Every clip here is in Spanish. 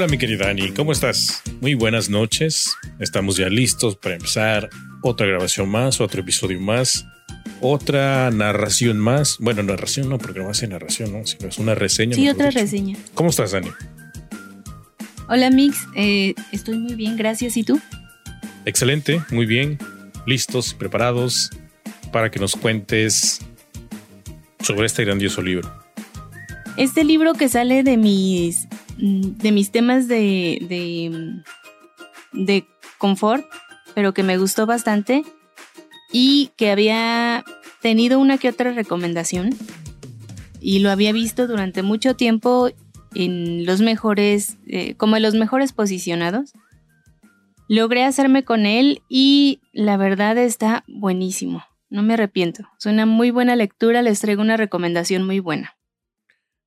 Hola mi querida Dani, ¿cómo estás? Muy buenas noches. Estamos ya listos para empezar otra grabación más, otro episodio más, otra narración más. Bueno, narración no, porque no va a ser narración, ¿no? Sino es una reseña. Sí, otra reseña. ¿Cómo estás, Dani? Hola, Mix. Eh, estoy muy bien, gracias. ¿Y tú? Excelente, muy bien. Listos, preparados para que nos cuentes sobre este grandioso libro. Este libro que sale de mis de mis temas de, de, confort, pero que me gustó bastante y que había tenido una que otra recomendación y lo había visto durante mucho tiempo en los mejores, eh, como en los mejores posicionados. Logré hacerme con él y la verdad está buenísimo. No me arrepiento. Es una muy buena lectura. Les traigo una recomendación muy buena.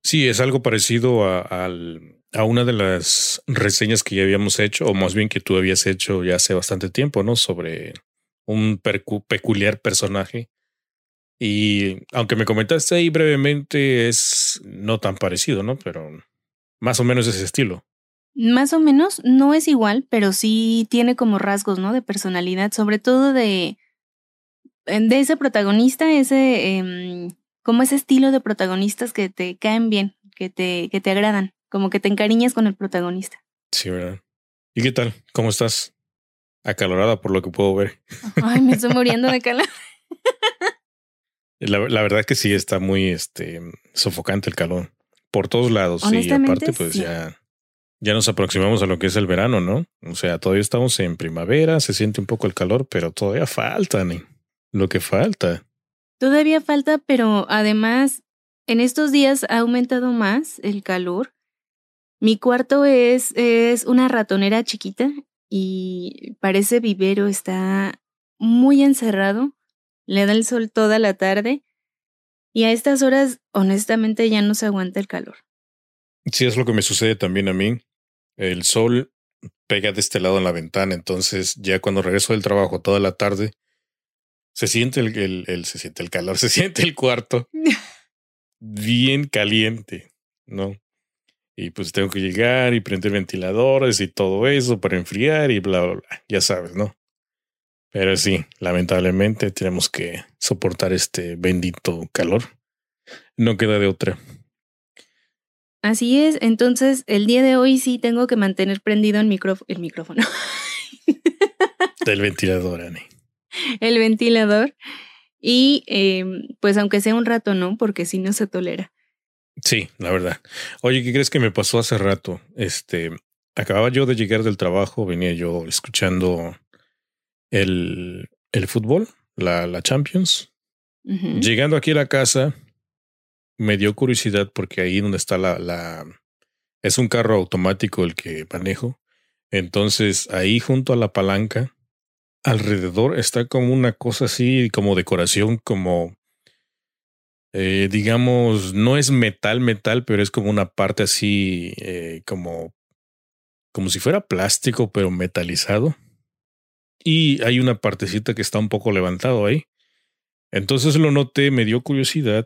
Sí, es algo parecido al, a una de las reseñas que ya habíamos hecho, o más bien que tú habías hecho ya hace bastante tiempo, ¿no? Sobre un peculiar personaje. Y aunque me comentaste ahí brevemente, es no tan parecido, ¿no? Pero más o menos ese estilo. Más o menos, no es igual, pero sí tiene como rasgos, ¿no? De personalidad, sobre todo de, de ese protagonista, ese, em, como ese estilo de protagonistas que te caen bien, que te, que te agradan como que te encariñas con el protagonista. Sí, ¿verdad? ¿Y qué tal? ¿Cómo estás? Acalorada por lo que puedo ver. Ay, me estoy muriendo de calor. La, la, verdad que sí está muy este sofocante el calor. Por todos lados. Y aparte, pues ya, ya nos aproximamos a lo que es el verano, ¿no? O sea, todavía estamos en primavera, se siente un poco el calor, pero todavía falta, ¿no? Lo que falta. Todavía falta, pero además, en estos días ha aumentado más el calor mi cuarto es, es una ratonera chiquita y parece vivero, está muy encerrado, le da el sol toda la tarde y a estas horas honestamente ya no se aguanta el calor. Sí, es lo que me sucede también a mí. El sol pega de este lado en la ventana, entonces ya cuando regreso del trabajo toda la tarde, se siente el, el, el se siente el calor, se siente el cuarto bien caliente, ¿no? Y pues tengo que llegar y prender ventiladores y todo eso para enfriar y bla, bla, bla. Ya sabes, ¿no? Pero sí, lamentablemente tenemos que soportar este bendito calor. No queda de otra. Así es, entonces el día de hoy sí tengo que mantener prendido el, el micrófono. Del ventilador, Ani. El ventilador. Y em, pues aunque sea un rato, ¿no? Porque si no se tolera. Sí, la verdad. Oye, ¿qué crees que me pasó hace rato? Este, acababa yo de llegar del trabajo, venía yo escuchando el, el fútbol, la, la Champions. Llegando aquí a la casa, me dio curiosidad porque ahí donde está la, la, es un carro automático el que manejo. Entonces, ahí junto a la palanca, alrededor está como una cosa así, como decoración, como eh, digamos, no es metal, metal, pero es como una parte así, eh, como, como si fuera plástico, pero metalizado. Y hay una partecita que está un poco levantado ahí. Entonces lo noté, me dio curiosidad.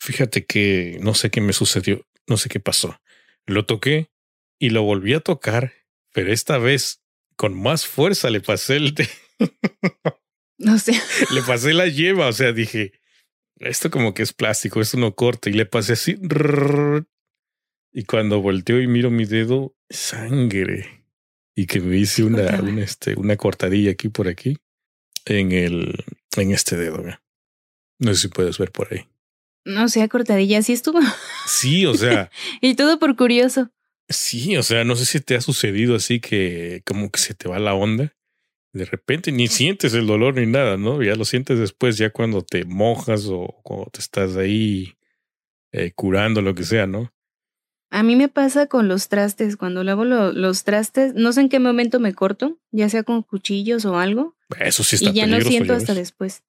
Fíjate que no sé qué me sucedió, no sé qué pasó. Lo toqué y lo volví a tocar, pero esta vez con más fuerza le pasé el... no sé. le pasé la lleva, o sea, dije, esto como que es plástico, esto no corta. Y le pasé así. Y cuando volteo y miro mi dedo, sangre. Y que me hice una, una, este, una cortadilla aquí por aquí. En el, en este dedo. No sé si puedes ver por ahí. No sea cortadilla, así estuvo. Sí, o sea. y todo por curioso. Sí, o sea, no sé si te ha sucedido así que como que se te va la onda de repente ni sientes el dolor ni nada, ¿no? Ya lo sientes después, ya cuando te mojas o cuando te estás ahí eh, curando, lo que sea, ¿no? A mí me pasa con los trastes, cuando lavo los trastes, no sé en qué momento me corto, ya sea con cuchillos o algo. Eso sí está Y ya no siento hasta después.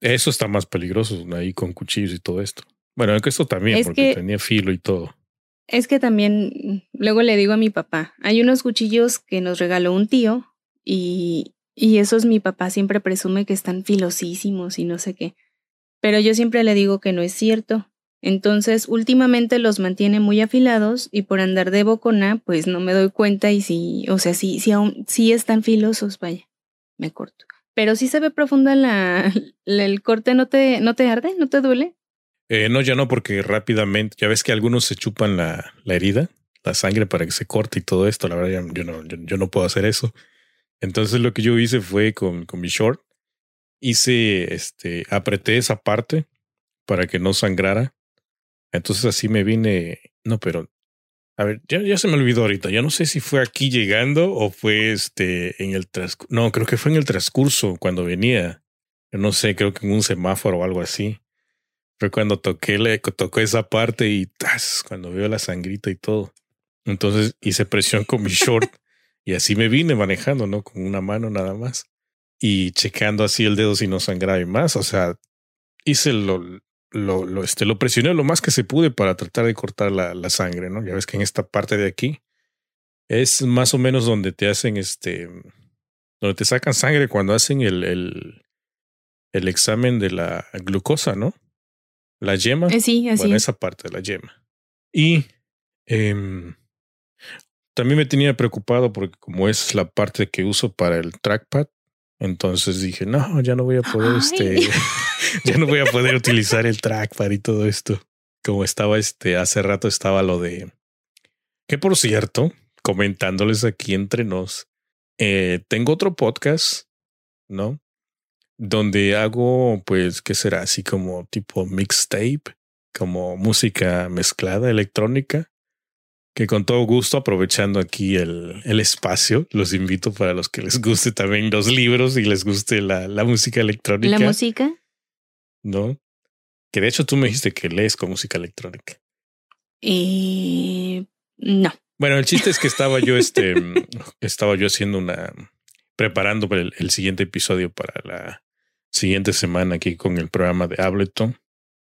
Eso está más peligroso ahí con cuchillos y todo esto. Bueno, esto también, porque tenía filo y todo. Es que también, luego le digo a mi papá, hay unos cuchillos que nos regaló un tío y, y esos mi papá siempre presume que están filosísimos y no sé qué. Pero yo siempre le digo que no es cierto, Entonces, últimamente los mantiene muy afilados y por andar de bocona, pues no me doy cuenta y si, o sea, sí, sí, aún, sí están filosos, vaya, me corto. Pero sí se ve profunda la, el corte, ¿no te, ¿no te arde? ¿No te duele? Eh, no, ya no, porque rápidamente, ya ves que algunos se chupan la, la herida, la sangre para que se corte y todo esto. La verdad, yo no, yo, no puedo hacer eso. Entonces lo que yo hice fue con, con mi short, hice, este, apreté esa parte para que no sangrara. Entonces así me vine, no, pero, a ver, ya, ya se me olvidó ahorita, ya no sé si fue aquí llegando o fue este en el transcurso, no, creo que fue en el transcurso cuando venía, yo no sé, creo que en un semáforo o algo así. Fue cuando toqué, le tocó esa parte y ¡tas! cuando veo la sangrita y todo. Entonces hice presión con mi short y así me vine manejando, ¿no? Con una mano nada más y checando así el dedo si no sangraba más. O sea, hice lo, lo, lo, este, lo presioné lo más que se pude para tratar de cortar la, la sangre, ¿no? Ya ves que en esta parte de aquí es más o menos donde te hacen este, donde te sacan sangre cuando hacen el, el, el examen de la glucosa, ¿no? La yema. Eh, sí, así. Bueno, esa parte de la yema. Y eh, también me tenía preocupado porque como es la parte que uso para el trackpad, entonces dije, no, ya no voy a poder, este, ya no voy a poder utilizar el trackpad y todo esto. Como estaba este, hace rato estaba lo de, que por cierto, comentándoles aquí entre nos, eh, tengo otro podcast, ¿no? Donde hago, pues, ¿qué será? Así como tipo mixtape, como música mezclada electrónica que con todo gusto, aprovechando aquí el, el, espacio, los invito para los que les guste también los libros y les guste la, la música electrónica. ¿La música? ¿No? Que de hecho tú me dijiste que lees con música electrónica. Y no. Bueno, el chiste es que estaba yo, este, estaba yo haciendo una, preparando el, el siguiente episodio para la siguiente semana aquí con el programa de Ableton.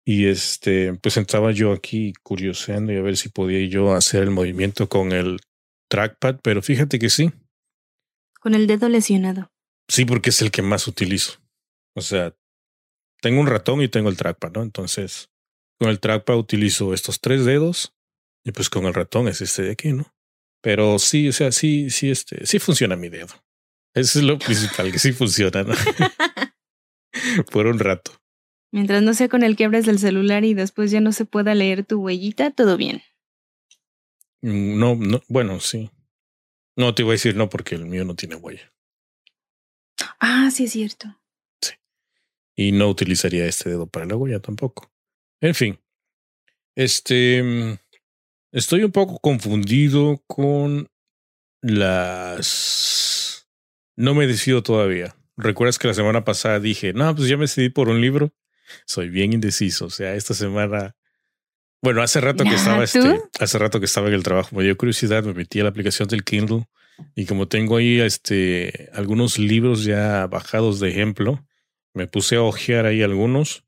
Y este, pues estaba yo aquí curioseando y a ver si podía yo hacer el movimiento con el trackpad, pero fíjate que sí. Con el dedo lesionado. Sí, porque es el que más utilizo. O sea, tengo un ratón y tengo el trackpad, ¿no? Entonces, con el trackpad utilizo estos tres dedos y pues con el ratón es este de aquí, ¿no? Pero sí, o sea, sí, sí, este, sí funciona mi dedo. Eso es lo principal, que sí funciona, ¿no? Por un rato. Mientras no sea con el que abres el celular y después ya no se pueda leer tu huellita, todo bien. No, no, bueno, sí. No te iba a decir no porque el mío no tiene huella. Ah, sí es cierto. Sí. Y no utilizaría este dedo para la huella tampoco. En fin. Este. Estoy un poco confundido con las. No me decido todavía. ¿Recuerdas que la semana pasada dije, no, pues ya me decidí por un libro? Soy bien indeciso. O sea, esta semana. Bueno, hace rato que estaba este, hace rato que estaba en el trabajo, me dio curiosidad, me metí a la aplicación del Kindle y como tengo ahí este algunos libros ya bajados de ejemplo, me puse a hojear ahí algunos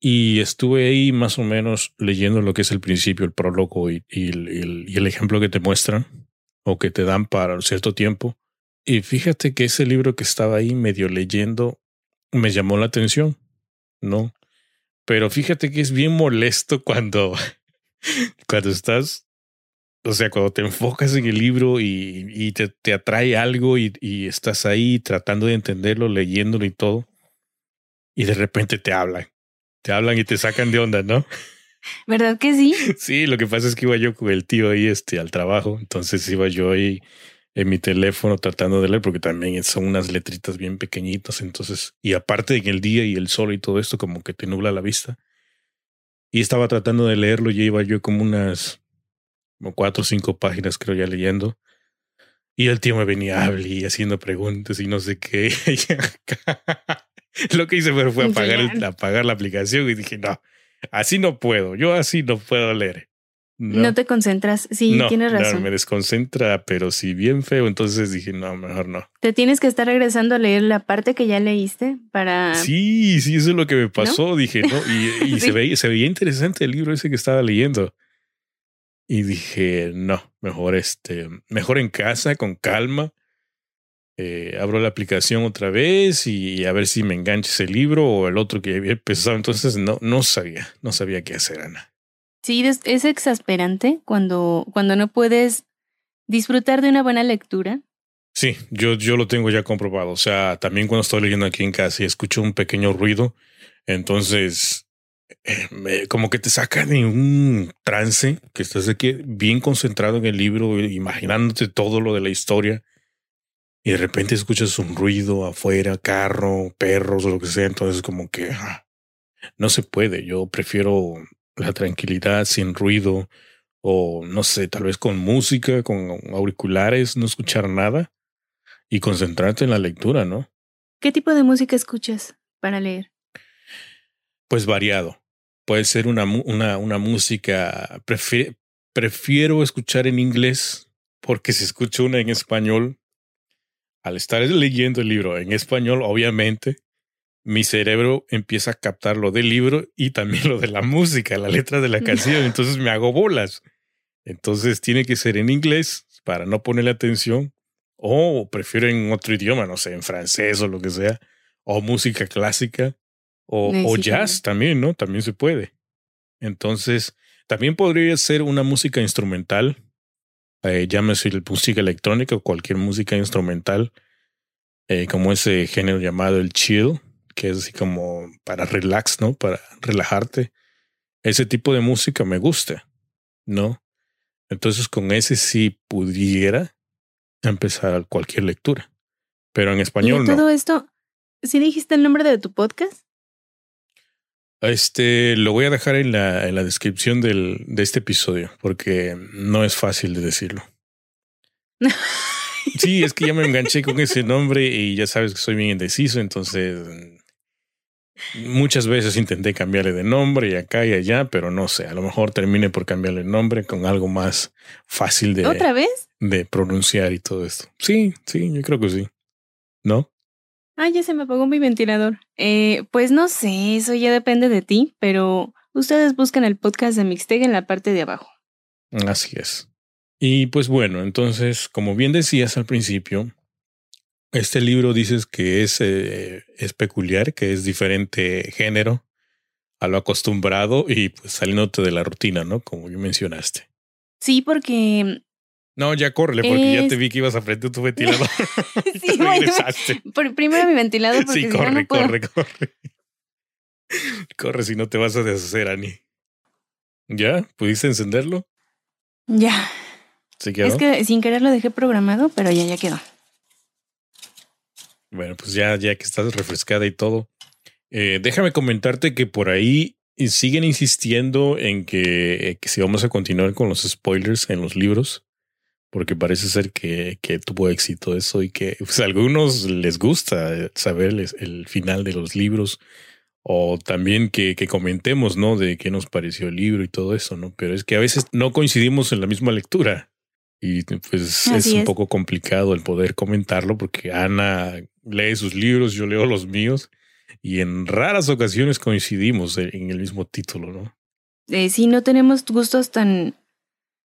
y estuve ahí más o menos leyendo lo que es el principio, el prólogo y, y, el, y el ejemplo que te muestran o que te dan para cierto tiempo. Y fíjate que ese libro que estaba ahí medio leyendo me llamó la atención, ¿no? Pero fíjate que es bien molesto cuando, cuando estás, o sea, cuando te enfocas en el libro y, y te, te, atrae algo y, y, estás ahí tratando de entenderlo, leyéndolo y todo, y de repente te hablan, te hablan y te sacan de onda, ¿no? ¿Verdad que sí? Sí, lo que pasa es que iba yo con el tío ahí este, al trabajo, entonces iba yo ahí en mi teléfono tratando de leer, porque también son unas letritas bien pequeñitas, entonces, y aparte en el día y el sol y todo esto, como que te nubla la vista. Y estaba tratando de leerlo, y iba yo como unas como cuatro o cinco páginas, creo, ya leyendo. Y el tío me venía a y haciendo preguntas y no sé qué. Lo que hice fue apagar, apagar la aplicación y dije, no, así no puedo, yo así no puedo leer. No, te concentras. Sí, tienes razón. No, me desconcentra, pero si bien feo, entonces dije, no, mejor no. Te tienes que estar regresando a leer la parte que ya leíste para. Sí, sí, eso es lo que me pasó. Dije, no, y, y se, veía, se veía interesante el libro ese que estaba leyendo. Y dije, no, mejor este, mejor en casa, con calma. Eh, abro la aplicación otra vez y a ver si me engancha ese libro o el otro que había empezado. Entonces no, no sabía, no sabía qué hacer, Ana. Sí, es exasperante cuando, cuando no puedes disfrutar de una buena lectura. Sí, yo, yo lo tengo ya comprobado. O sea, también cuando estoy leyendo aquí en casa y escucho un pequeño ruido, entonces eh, como que te saca de un trance que estás aquí bien concentrado en el libro, imaginándote todo lo de la historia y de repente escuchas un ruido afuera, carro, perros o lo que sea, entonces como que ah, no se puede. Yo prefiero la tranquilidad sin ruido o no sé, tal vez con música, con auriculares, no escuchar nada y concentrarte en la lectura, ¿no? ¿Qué tipo de música escuchas para leer? Pues variado. Puede ser una, una, una música, prefiero escuchar en inglés porque si escucho una en español, al estar leyendo el libro en español, obviamente, mi cerebro empieza a captar lo del libro y también lo de la música, la letra de la canción. Entonces me hago bolas. Entonces tiene que ser en inglés para no ponerle atención. O prefiero en otro idioma, no sé, en francés o lo que sea. O música clásica. O, jazz también, ¿no? También se puede. Entonces, también podría ser una música instrumental eh, llámese música electrónica o cualquier música instrumental, eh, como ese género llamado el chill, que es así como para relax, ¿no? Para relajarte. Ese tipo de música me gusta, ¿no? Entonces con ese sí pudiera empezar cualquier lectura, pero en español no. Todo esto, ¿sí dijiste el nombre de tu podcast? Este lo voy a dejar en la, en la descripción del, de este episodio porque no es fácil de decirlo. sí, es que ya me enganché con ese nombre y ya sabes que soy bien indeciso, entonces muchas veces intenté cambiarle de nombre y acá y allá, pero no sé, a lo mejor termine por cambiarle el nombre con algo más fácil de ¿Otra vez? de pronunciar y todo esto. Sí, sí, yo creo que sí. ¿No? Ah, ya se me apagó mi ventilador. Eh, pues no sé, eso ya depende de ti, pero ustedes buscan el podcast de Mixteg en la parte de abajo. Así es. Y pues bueno, entonces, como bien decías al principio, este libro dices que es, eh, es peculiar, que es diferente género a lo acostumbrado y pues saliéndote de la rutina, ¿no? Como ya mencionaste. Sí, porque no, ya córrele, porque ya te vi que ibas a frente tu ventilador. sí, bueno, primero mi ventilador, porque sí, corre, no corre, corre. Corre si no te vas a deshacer, Ani. ¿Ya? ¿Pudiste encenderlo? Ya. ¿Sí quedó? Es que sin querer lo dejé programado, pero ya, ya quedó. Bueno, pues ya, ya que estás refrescada y todo, eh, déjame comentarte que por ahí siguen insistiendo en que, que si vamos a continuar con los spoilers en los libros porque parece ser que, que, tuvo éxito eso y que pues, a algunos les gusta saber el, final de los libros o también que, que, comentemos, ¿no? De qué nos pareció el libro y todo eso, ¿no? Pero es que a veces no coincidimos en la misma lectura y pues es un poco complicado el poder comentarlo porque Ana lee sus libros, yo leo los míos y en raras ocasiones coincidimos en el mismo título, ¿no? Eh, sí, no tenemos gustos tan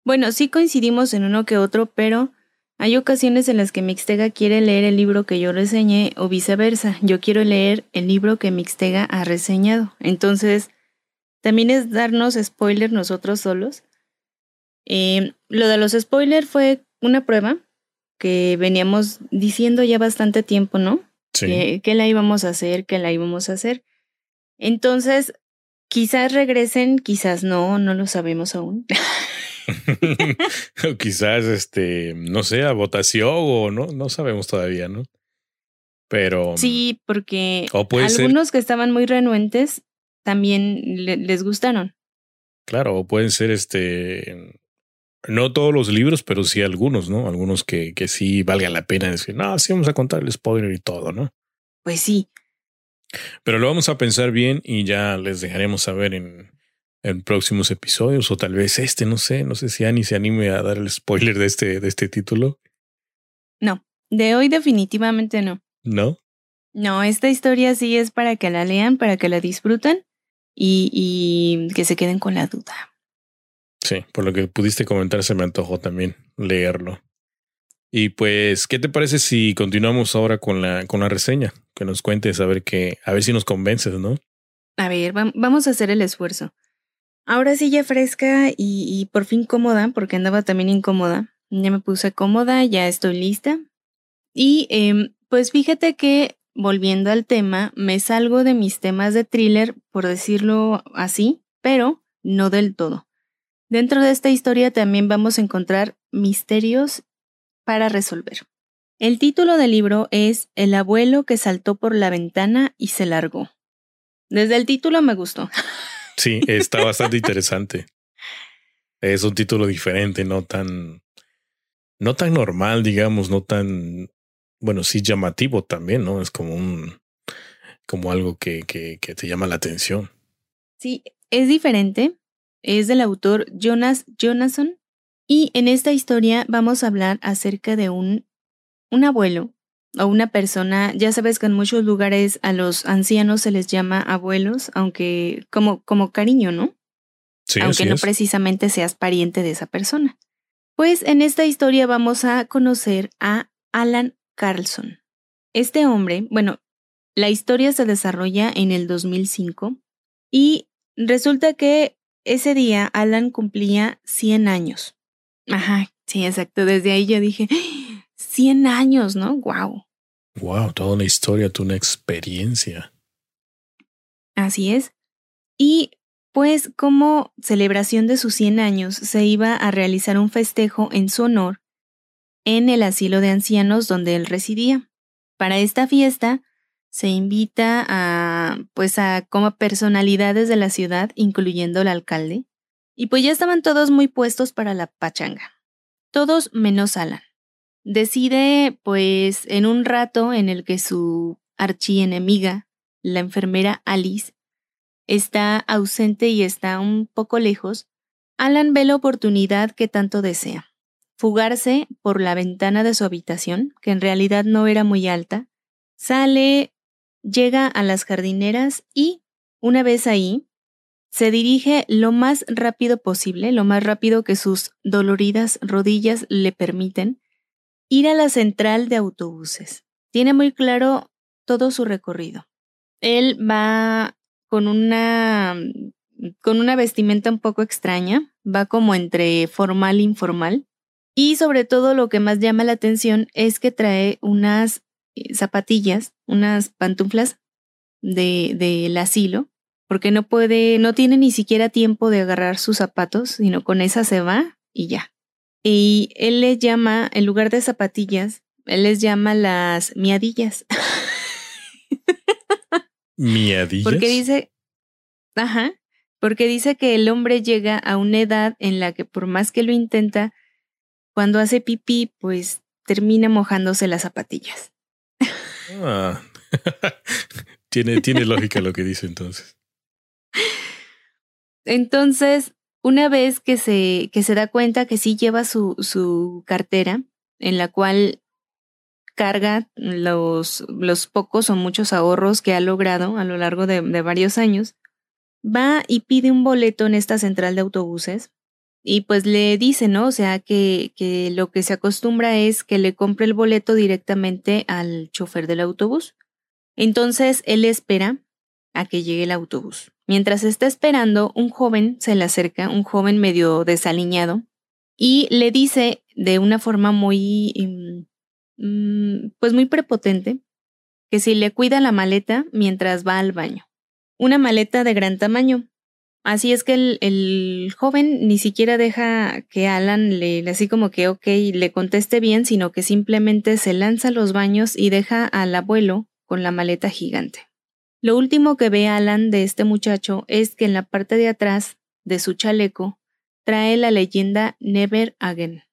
bueno, sí coincidimos en uno que otro, pero hay ocasiones en las que Mixtega quiere leer el libro que yo reseñé o viceversa. Yo quiero leer el libro que Mixtega ha reseñado. Entonces, también es darnos spoiler nosotros solos. Eh, lo de los spoilers fue una prueba que veníamos diciendo ya bastante tiempo, ¿no? Sí. que la íbamos a hacer, que la íbamos a hacer. Entonces, quizás regresen, quizás no, no lo sabemos aún. o quizás, este, no sé, a votación o no, no sabemos todavía, ¿no? Pero. Sí, porque algunos que estaban muy renuentes también les gustaron. Claro, o pueden ser este. No todos los libros, pero sí algunos, ¿no? Algunos que, que sí valga la pena decir, no, sí vamos a contar el spoiler y todo, ¿no? Pues sí. Pero lo vamos a pensar bien y ya les dejaremos saber en, en próximos episodios o tal vez este, no sé, no sé si Annie se anime a dar el spoiler de este, de este título. No, de hoy definitivamente no. ¿No? No, esta historia sí es para que la lean, para que la disfruten y, y que se queden con la duda. Sí, por lo que pudiste comentar se me antojó también leerlo. Y pues, ¿qué te parece si continuamos ahora con la, con la reseña? Que nos cuentes a ver que, a ver si nos convences, ¿no? A ver, vamos a hacer el esfuerzo. ahora sí ya fresca y, por fin cómoda, porque andaba también incómoda. Ya me puse cómoda, ya estoy lista. Y em, pues fíjate que, volviendo al tema, me salgo de mis temas de thriller, por decirlo así, pero no del todo. Dentro de esta historia también vamos a encontrar misterios para resolver. El título del libro es El abuelo que saltó por la ventana y se largó. Desde el título me gustó. Sí, está bastante interesante. Es un título diferente, no tan, no tan normal, digamos, no tan, bueno, sí llamativo también, ¿no? Es como un, como algo que, que, que te llama la atención. Sí, es diferente. Es del autor Jonas Jonasson. Y en esta historia vamos a hablar acerca de un, un abuelo o una persona, ya sabes que en muchos lugares a los ancianos se les llama abuelos, aunque como, como cariño, ¿no? Sí, aunque no es. precisamente seas pariente de esa persona. Pues en esta historia vamos a conocer a Alan Carlson. Este hombre, bueno, la historia se desarrolla en el 2005 y resulta que ese día Alan cumplía 100 años. Ajá, sí, exacto. Desde ahí yo dije, 100 años, ¿no? Wow. Wow, toda una historia, toda una experiencia. Así es. Y pues como celebración de sus 100 años se iba a realizar un festejo en su honor en el asilo de ancianos donde él residía. Para esta fiesta se invita a pues a como personalidades de la ciudad, incluyendo el alcalde, y pues ya estaban todos muy puestos para la pachanga. Todos menos Alan. Decide pues en un rato en el que su archienemiga, la enfermera Alice, está ausente y está un poco lejos, Alan ve la oportunidad que tanto desea. Fugarse por la ventana de su habitación, que en realidad no era muy alta, sale, llega a las jardineras y, una vez ahí, se dirige lo más rápido posible, lo más rápido que sus doloridas rodillas le permiten, ir a la central de autobuses. Tiene muy claro todo su recorrido. Él va con una con una vestimenta un poco extraña, va como entre formal e informal. Y sobre todo lo que más llama la atención es que trae unas zapatillas, unas pantuflas de, del asilo, porque no puede, no tiene ni siquiera tiempo de agarrar sus zapatos, sino con esa se va y ya. Y él les llama, en lugar de zapatillas, él les llama las miadillas. Miadillas. Porque dice, ajá, porque dice que el hombre llega a una edad en la que por más que lo intenta, cuando hace pipí, pues termina mojándose las zapatillas. Ah. tiene, tiene lógica lo que dice entonces. Entonces, una vez que se, que se da cuenta que sí lleva su, su cartera, en la cual carga los, los pocos o muchos ahorros que ha logrado a lo largo de, de varios años, va y pide un boleto en esta central de autobuses y pues le dice, ¿no? O sea, que, que lo que se acostumbra es que le compre el boleto directamente al chofer del autobús. Entonces él espera a que llegue el autobús. Mientras está esperando, un joven se le acerca, un joven medio desaliñado, y le dice de una forma muy, mm, pues muy prepotente, que si le cuida la maleta mientras va al baño. Una maleta de gran tamaño. Así es que el, joven ni siquiera deja que Alan le, así como que ok, le conteste bien, sino que simplemente se lanza a los baños y deja al abuelo con la maleta gigante. Lo último que ve Alan de este muchacho es que en la parte de atrás de su chaleco trae la leyenda Never Again.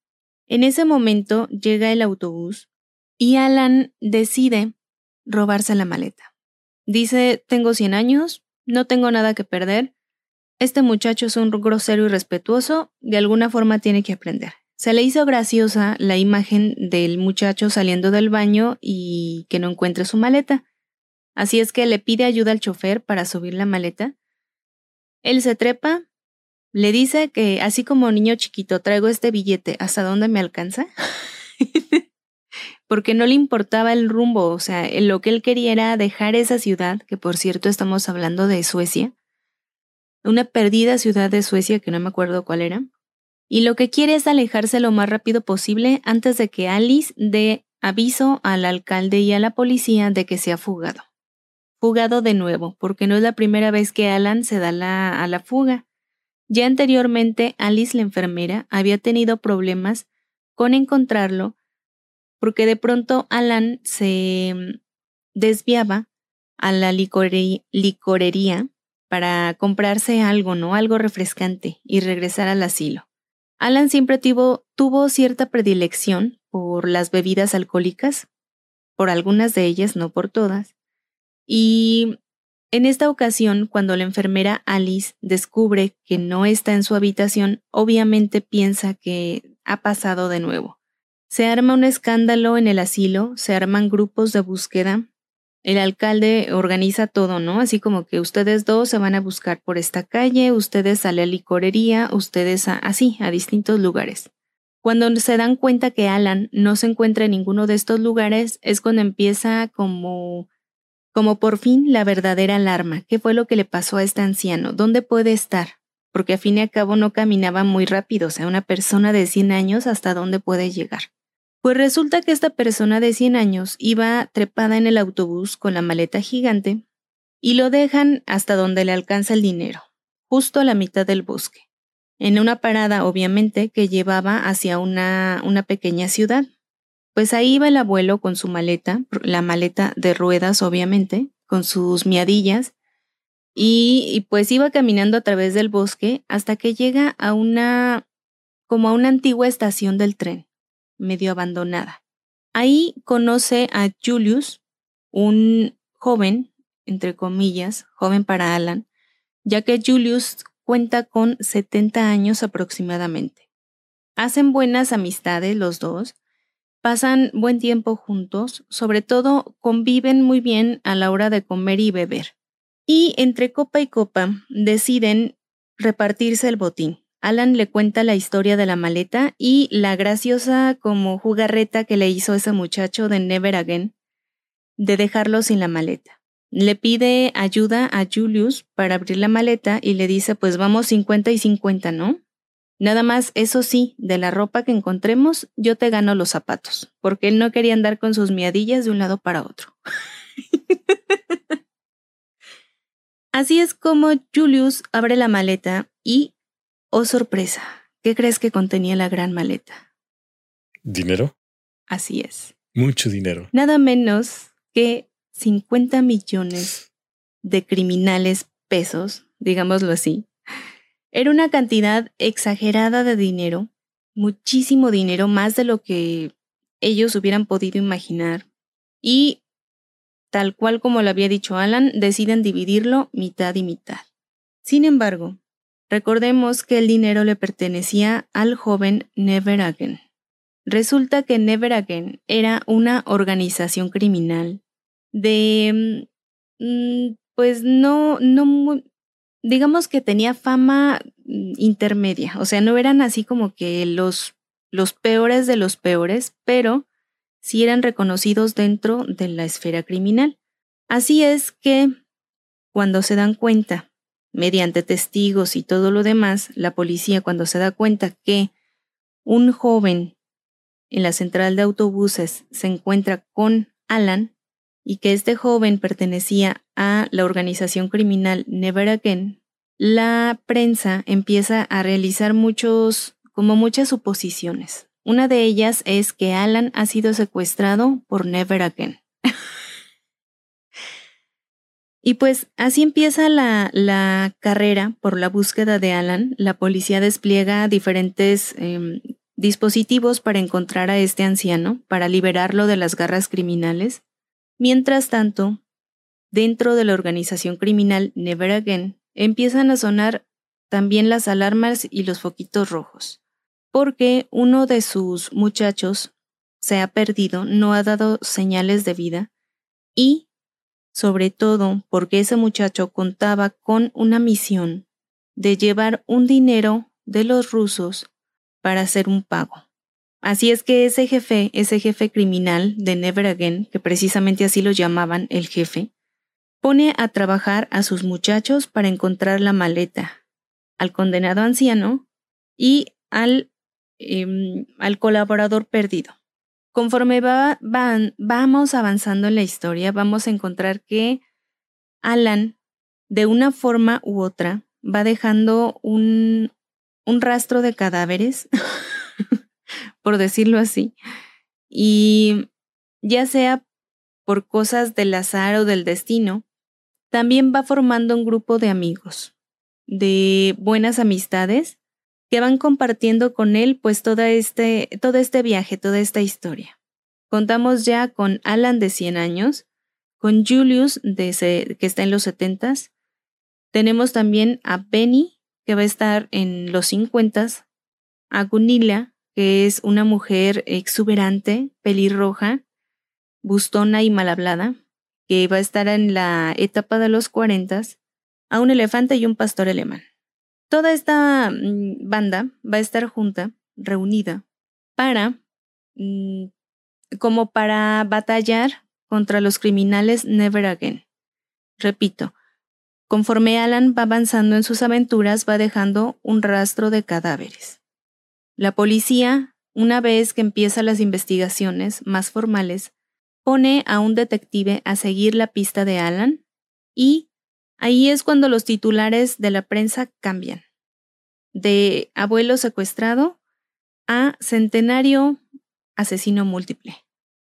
En ese momento llega el autobús y Alan decide robarse la maleta. Dice, tengo 100 años, no tengo nada que perder, este muchacho es un grosero y respetuoso, de alguna forma tiene que aprender. Se le hizo graciosa la imagen del muchacho saliendo del baño y que no encuentre su maleta. Así es que le pide ayuda al chofer para subir la maleta. Él se trepa, le dice que así como niño chiquito traigo este billete, ¿hasta dónde me alcanza? Porque no le importaba el rumbo, o sea, lo que él quería era dejar esa ciudad, que por cierto estamos hablando de Suecia, una perdida ciudad de Suecia que no me acuerdo cuál era, y lo que quiere es alejarse lo más rápido posible antes de que Alice dé aviso al alcalde y a la policía de que se ha fugado. Fugado de nuevo, porque no es la primera vez que Alan se da a la fuga. Ya anteriormente, Alice la enfermera había tenido problemas con encontrarlo porque de pronto Alan se mm, desviaba a la licorería para comprarse algo, ¿no? Algo refrescante y regresar al asilo. Alan siempre tuvo, tuvo cierta predilección por las bebidas alcohólicas, por algunas de ellas, no por todas. Y en esta ocasión, cuando la enfermera Alice descubre que no está en su habitación, obviamente piensa que ha pasado de nuevo. Se arma un escándalo en el asilo, se arman grupos de búsqueda, el alcalde organiza todo, ¿no? Así como que ustedes dos se van a buscar por esta calle, ustedes a la licorería, ustedes a, así, a distintos lugares. Cuando se dan cuenta que Alan no se encuentra en ninguno de estos lugares, es cuando empieza como, como por fin la verdadera alarma. ¿Qué fue lo que le pasó a este anciano? ¿Dónde puede estar? Porque a fin y a cabo no caminaba muy rápido, o sea, una persona de 100 años, ¿hasta dónde puede llegar? Pues resulta que esta persona de 100 años iba trepada en el autobús con la maleta gigante y lo dejan hasta donde le alcanza el dinero, justo a la mitad del bosque, en una parada obviamente que llevaba hacia una, una pequeña ciudad. Pues ahí iba el abuelo con su maleta, la maleta de ruedas obviamente, con sus miadillas, y, y, pues iba caminando a través del bosque hasta que llega a una como a una antigua estación del tren medio abandonada. Ahí conoce a Julius, un joven, entre comillas, joven para Alan, ya que Julius cuenta con 70 años aproximadamente. Hacen buenas amistades los dos, pasan buen tiempo juntos, sobre todo conviven muy bien a la hora de comer y beber. Y entre copa y copa deciden repartirse el botín. Alan le cuenta la historia de la maleta y la graciosa como jugarreta que le hizo ese muchacho de Never Again de dejarlo sin la maleta. Le pide ayuda a Julius para abrir la maleta y le dice pues vamos 50 y 50, ¿no? Nada más, eso sí, de la ropa que encontremos, yo te gano los zapatos, porque él no quería andar con sus miadillas de un lado para otro. Así es como Julius abre la maleta y Oh sorpresa, ¿qué crees que contenía la gran maleta? ¿Dinero? Así es. Mucho dinero. Nada menos que 50 millones de criminales pesos, digámoslo así. Era una cantidad exagerada de dinero, muchísimo dinero, más de lo que ellos hubieran podido imaginar. Y, tal cual como lo había dicho Alan, deciden dividirlo mitad y mitad. Sin embargo, Recordemos que el dinero le pertenecía al joven Never Again. Resulta que Never Again era una organización criminal de, mm, pues no, no, digamos que tenía fama mm, intermedia, o sea, no eran así como que los, los peores de los peores, pero sí eran reconocidos dentro de la esfera criminal. Así es que, cuando se dan cuenta mediante testigos y todo lo demás, la policía cuando se da cuenta que un joven en la central de autobuses se encuentra con Alan y que este joven pertenecía a la organización criminal Never Again, la prensa empieza a realizar muchos, como muchas suposiciones. Una de ellas es que Alan ha sido secuestrado por Never Again. Y pues así empieza la, carrera por la búsqueda de Alan. La policía despliega diferentes em, dispositivos para encontrar a este anciano, para liberarlo de las garras criminales. Mientras tanto, dentro de la organización criminal Never Again, empiezan a sonar también las alarmas y los foquitos rojos, porque uno de sus muchachos se ha perdido, no ha dado señales de vida y sobre todo porque ese muchacho contaba con una misión de llevar un dinero de los rusos para hacer un pago. Así es que ese jefe, ese jefe criminal de Never Again, que precisamente así lo llamaban el jefe, pone a trabajar a sus muchachos para encontrar la maleta, al condenado anciano y al, em, al colaborador perdido. Conforme va, vamos avanzando en la historia, vamos a encontrar que Alan, de una forma u otra, va dejando un rastro de cadáveres, por decirlo así, y ya sea por cosas del azar o del destino, también va formando un grupo de amigos, de buenas amistades, que van compartiendo con él pues toda este, todo este viaje, toda esta historia. Contamos ya con Alan de 100 años, con Julius de que está en los 70 tenemos también a Benny, que va a estar en los 50 a Gunilla, que es una mujer exuberante, pelirroja, bustona y mal hablada, que va a estar en la etapa de los 40, a un elefante y un pastor alemán. Toda esta mm, banda va a estar junta, reunida, para, mm, como para batallar contra los criminales Never Again. Repito, conforme Alan va avanzando en sus aventuras, va dejando un rastro de cadáveres. La policía, una vez que empieza las investigaciones más formales, pone a un detective a seguir la pista de Alan y ahí es cuando los titulares de la prensa cambian. De abuelo secuestrado a centenario asesino múltiple.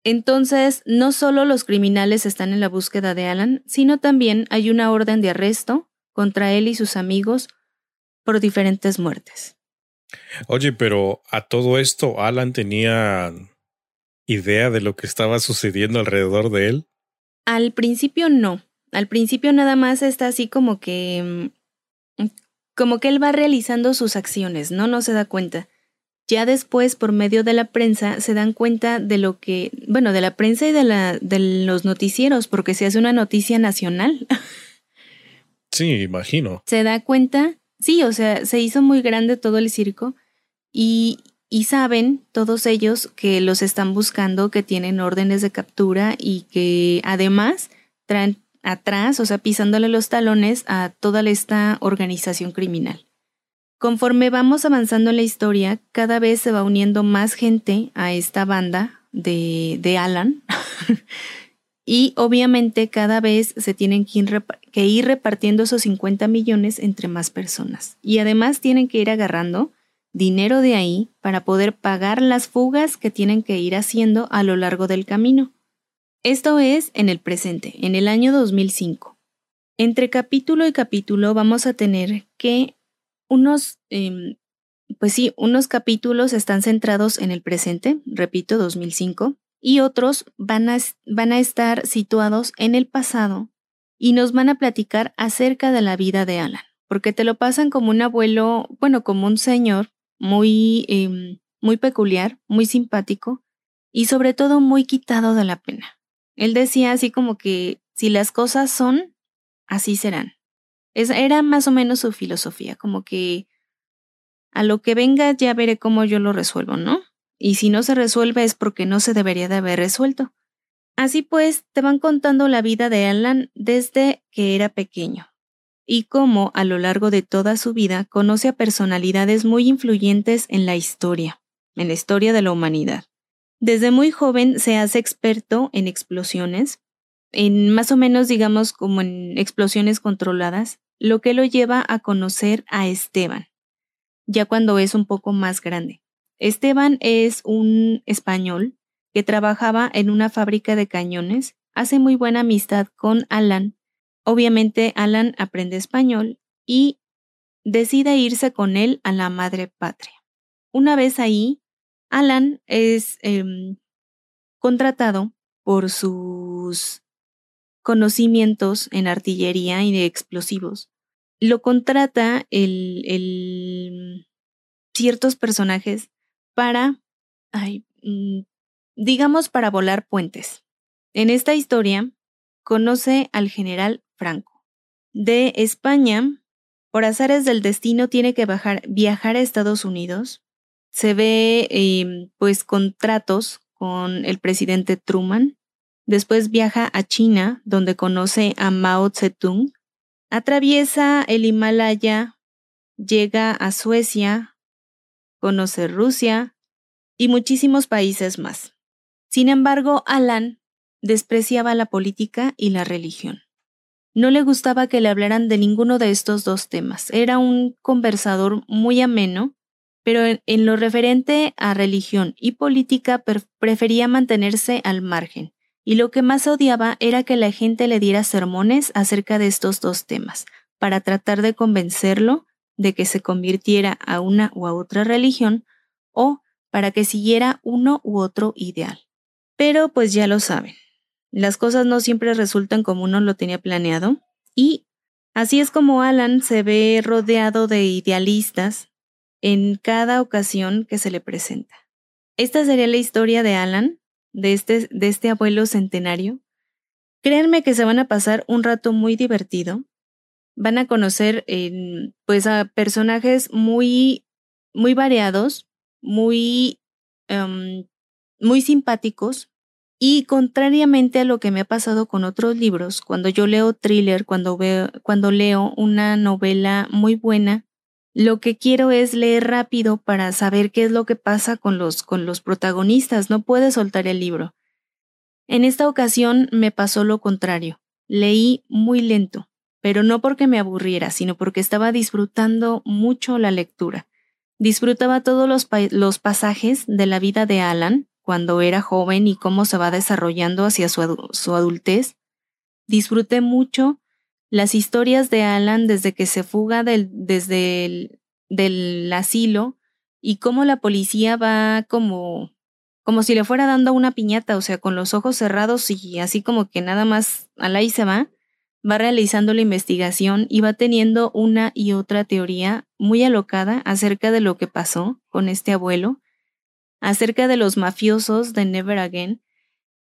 Entonces, no solo los criminales están en la búsqueda de Alan, sino también hay una orden de arresto contra él y sus amigos por diferentes muertes. Oye, pero a todo esto, Alan tenía idea de lo que estaba sucediendo alrededor de él? Al principio no. Al principio nada más está así como que... Mm, como que él va realizando sus acciones, ¿no? No se da cuenta. Ya después, por medio de la prensa, se dan cuenta de lo que, bueno, de la prensa y de, la, de los noticieros, porque se hace una noticia nacional. Sí, imagino. Se da cuenta, sí, o sea, se hizo muy grande todo el circo y, y saben todos ellos que los están buscando, que tienen órdenes de captura y que además traen atrás, o sea, pisándole los talones a toda esta organización criminal. Conforme vamos avanzando en la historia, cada vez se va uniendo más gente a esta banda de, de Alan. y obviamente cada vez se tienen que ir, que ir repartiendo esos 50 millones entre más personas. Y además tienen que ir agarrando dinero de ahí para poder pagar las fugas que tienen que ir haciendo a lo largo del camino. Esto es en el presente, en el año 2005. Entre capítulo y capítulo vamos a tener que unos, em, pues sí, unos capítulos están centrados en el presente, repito, 2005, y otros van a, van a estar situados en el pasado y nos van a platicar acerca de la vida de Alan, porque te lo pasan como un abuelo, bueno, como un señor muy, em, muy peculiar, muy simpático y sobre todo muy quitado de la pena. Él decía así como que si las cosas son, así serán. era más o menos su filosofía, como que a lo que venga ya veré cómo yo lo resuelvo, ¿no? Y si no se resuelve es porque no se debería de haber resuelto. Así pues, te van contando la vida de Alan desde que era pequeño, y cómo a lo largo de toda su vida conoce a personalidades muy influyentes en la historia, en la historia de la humanidad. Desde muy joven se hace experto en explosiones, en más o menos digamos como en explosiones controladas, lo que lo lleva a conocer a Esteban, ya cuando es un poco más grande. Esteban es un español que trabajaba en una fábrica de cañones, hace muy buena amistad con Alan, Obviamente Alan aprende español y decide irse con él a la madre patria. Una vez ahí, Alan es em, contratado por sus conocimientos en artillería y de explosivos. Lo contrata el, ciertos personajes para, mm, digamos, para volar puentes. En esta historia, conoce al general Franco. De España, por azares del destino, tiene que viajar a Estados Unidos. Se ve, em, pues, contratos con el presidente Truman Después viaja a China, donde conoce a Mao Zedong. Atraviesa el Himalaya, llega a Suecia, conoce Rusia y muchísimos países más. Sin embargo, Alan despreciaba la política y la religión. No le gustaba que le hablaran de ninguno de estos dos temas. Era un conversador muy ameno, pero en, lo referente a religión y política prefería mantenerse al margen. Y lo que más odiaba era que la gente le diera sermones acerca de estos dos temas, para tratar de convencerlo de que se convirtiera a una u a otra religión o para que siguiera uno u otro ideal. Pero pues ya lo saben, las cosas no siempre resultan como uno lo tenía planeado y así es como Alan se ve rodeado de idealistas en cada ocasión que se le presenta. Esta sería la historia de Alan, de este, de este abuelo centenario. Créanme que se van a pasar un rato muy divertido. Van a conocer pues a personajes muy, muy variados, muy, em, muy simpáticos, y contrariamente a lo que me ha pasado con otros libros, cuando yo leo thriller, cuando, veo, cuando leo una novela muy buena, lo que quiero es leer rápido para saber qué es lo que pasa con los, con los protagonistas, no puede soltar el libro. En esta ocasión me pasó lo contrario, leí muy lento, pero no porque me aburriera, sino porque estaba disfrutando mucho la lectura. Disfrutaba todos los, los pasajes de la vida de Alan, cuando era joven y cómo se va desarrollando hacia su, adultez. Disfruté mucho las historias de Alan desde que se fuga del, desde el del asilo y cómo la policía va como como si le fuera dando una piñata, o sea, con los ojos cerrados y así como que nada más al ahí se va, va realizando la investigación y va teniendo una y otra teoría muy alocada acerca de lo que pasó con este abuelo acerca de los mafiosos de Never Again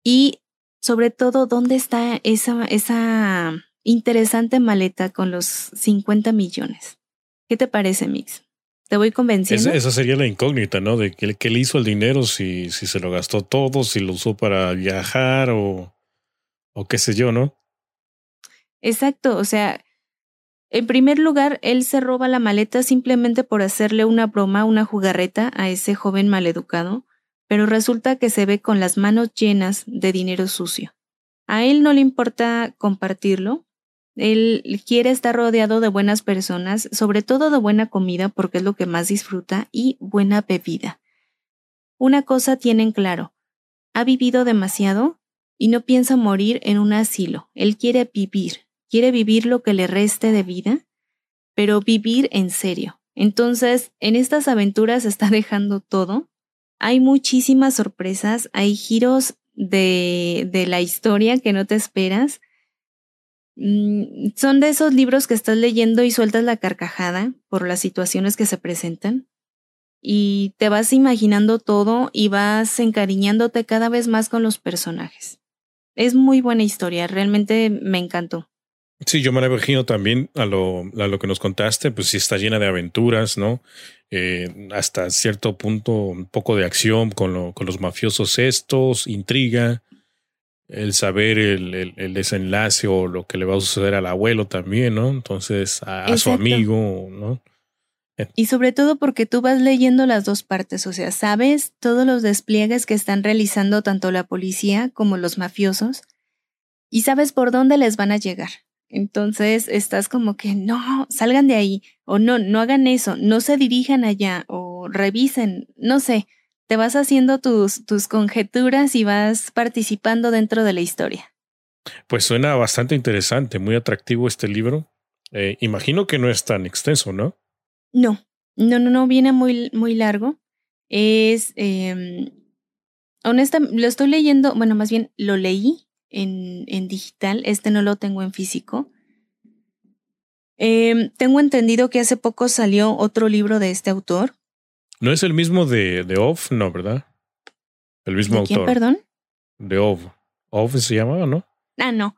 y sobre todo dónde está esa, esa interesante maleta con los 50 millones. ¿Qué te parece, Mix? ¿Te voy convenciendo? Esa, sería la incógnita, ¿no? De que, que le hizo el dinero, si, si se lo gastó todo, si lo usó para viajar o, o qué sé yo, ¿no? Exacto, o sea, en primer lugar, él se roba la maleta simplemente por hacerle una broma, una jugarreta a ese joven maleducado, pero resulta que se ve con las manos llenas de dinero sucio. A él no le importa compartirlo, él quiere estar rodeado de buenas personas, sobre todo de buena comida porque es lo que más disfruta, y buena bebida. Una cosa tienen claro, ha vivido demasiado y no piensa morir en un asilo, él quiere vivir, quiere vivir lo que le reste de vida, pero vivir en serio. Entonces, en estas aventuras está dejando todo. Hay muchísimas sorpresas, hay giros de, de la historia que no te esperas. Mm, son de esos libros que estás leyendo y sueltas la carcajada por las situaciones que se presentan. Y te vas imaginando todo y vas encariñándote cada vez más con los personajes. Es muy buena historia, realmente me encantó. Sí, yo me la imagino también a lo, a lo que nos contaste, pues sí está llena de aventuras, ¿no? Eh, hasta cierto punto un poco de acción con, con los mafiosos estos, intriga, el saber el, el, desenlace o lo que le va a suceder al abuelo también, ¿no? Entonces, a, su amigo, ¿no? Y sobre todo porque tú vas leyendo las dos partes, o sea, sabes todos los despliegues que están realizando tanto la policía como los mafiosos y sabes por dónde les van a llegar. Entonces estás como que no, salgan de ahí, o no, no hagan eso, no se dirijan allá, o revisen, no sé, te vas haciendo tus, tus conjeturas y vas participando dentro de la historia. Pues suena bastante interesante, muy atractivo este libro. Eh, imagino que no es tan extenso, ¿no? No, no, no, no, viene muy, muy largo. Es, eh, honestamente, lo estoy leyendo, bueno, más bien lo leí en, digital, este no lo tengo en físico. Em, tengo entendido que hace poco salió otro libro de este autor. No es el mismo de, de Off, no, ¿verdad? El mismo autor. ¿Quién, perdón? De Off. Off se llamaba, ¿no? Ah, no.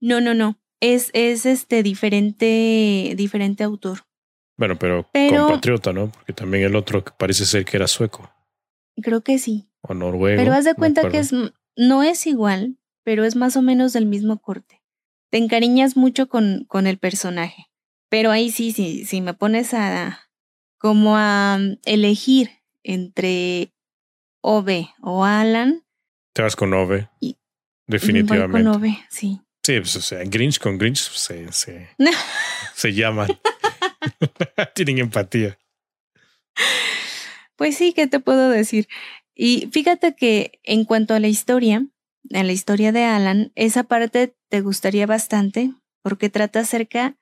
No, no, no. Es, es este diferente, diferente autor. Bueno, pero, pero, compatriota, ¿no? Porque también el otro parece ser que era sueco. Creo que sí. O noruego. Pero haz de cuenta que es, no es igual, pero es más o menos del mismo corte. Te encariñas mucho con, con el personaje. Pero ahí sí, sí, si me pones a como a mm, elegir entre Ove o Alan. Te vas con Ove. definitivamente. con Ove, sí. Sí, pues, o sea, Grinch con Grinch se, se, se llaman. Tienen empatía. Pues sí, ¿qué te puedo decir? Y fíjate que en cuanto a la historia, a la historia de Alan, esa parte te gustaría bastante porque trata acerca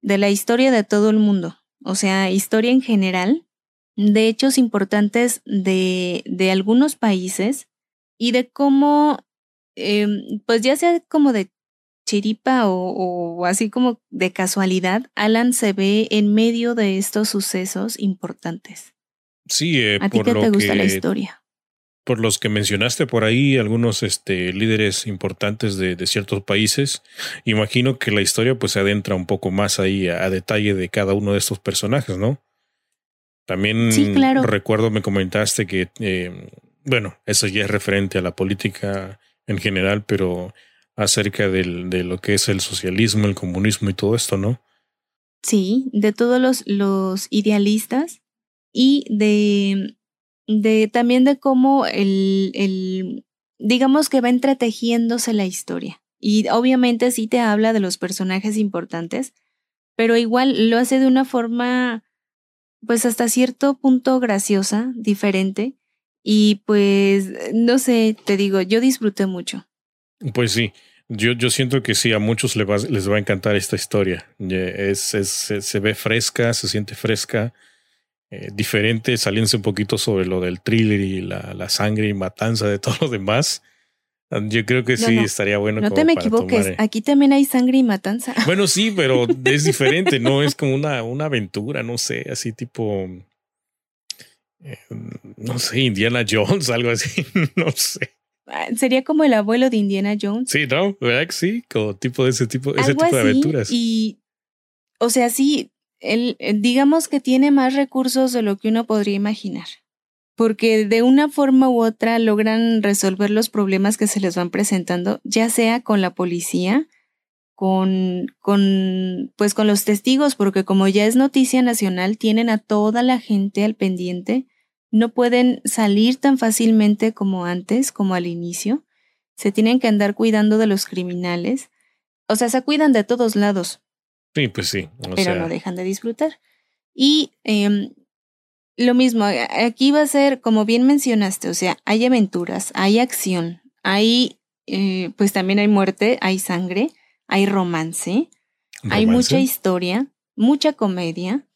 de la historia de todo el mundo, o sea, historia en general, de hechos importantes de, de algunos países y de cómo, em, pues ya sea como de chiripa o, así como de casualidad, Alan se ve en medio de estos sucesos importantes. Sí, eh, ¿a ti qué te gusta la historia? Por los que mencionaste por ahí, algunos este, líderes importantes de, ciertos países, imagino que la historia pues se adentra un poco más ahí a, detalle de cada uno de estos personajes, ¿no? También recuerdo, me comentaste que, eh, bueno, eso ya es referente a la política en general, pero acerca del, de lo que es el socialismo, el comunismo y todo esto, ¿no? Sí, de todos los, los idealistas y de también de cómo el, el, digamos que va entretejiéndose la historia. Y obviamente sí te habla de los personajes importantes, pero igual lo hace de una forma, pues hasta cierto punto graciosa, diferente. Y pues, no sé, te digo, yo disfruté mucho. Pues sí, yo, yo siento que sí, a muchos les va, les va a encantar esta historia. Es, es, se ve fresca, se siente fresca eh, diferente, saliéndose un poquito sobre lo del thriller y la, la, sangre y matanza de todo lo demás. Yo creo que sí estaría bueno. No te me equivoques, eh. aquí también hay sangre y matanza. Bueno, sí, pero es diferente, ¿no? Es como una, una aventura, no sé, así tipo. Eh, no sé, Indiana Jones, algo así, no sé. Ah, sería como el abuelo de Indiana Jones. Sí, ¿no? ¿Verdad sí? Como tipo de ese tipo, ese tipo de aventuras. Y, o sea, sí, él, eh, digamos que tiene más recursos de lo que uno podría imaginar, porque de una forma u otra logran resolver los problemas que se les van presentando, ya sea con la policía, con, con, pues con los testigos, porque como ya es noticia nacional, tienen a toda la gente al pendiente, no pueden salir tan fácilmente como antes, como al inicio, se tienen que andar cuidando de los criminales, o sea, se cuidan de todos lados, Sí, pues sí. pero no dejan de disfrutar. Y em, lo mismo, aquí va a ser, como bien mencionaste, o sea, hay aventuras, hay acción, hay, eh, pues también hay muerte, hay sangre, hay romance, hay mucha historia, mucha comedia.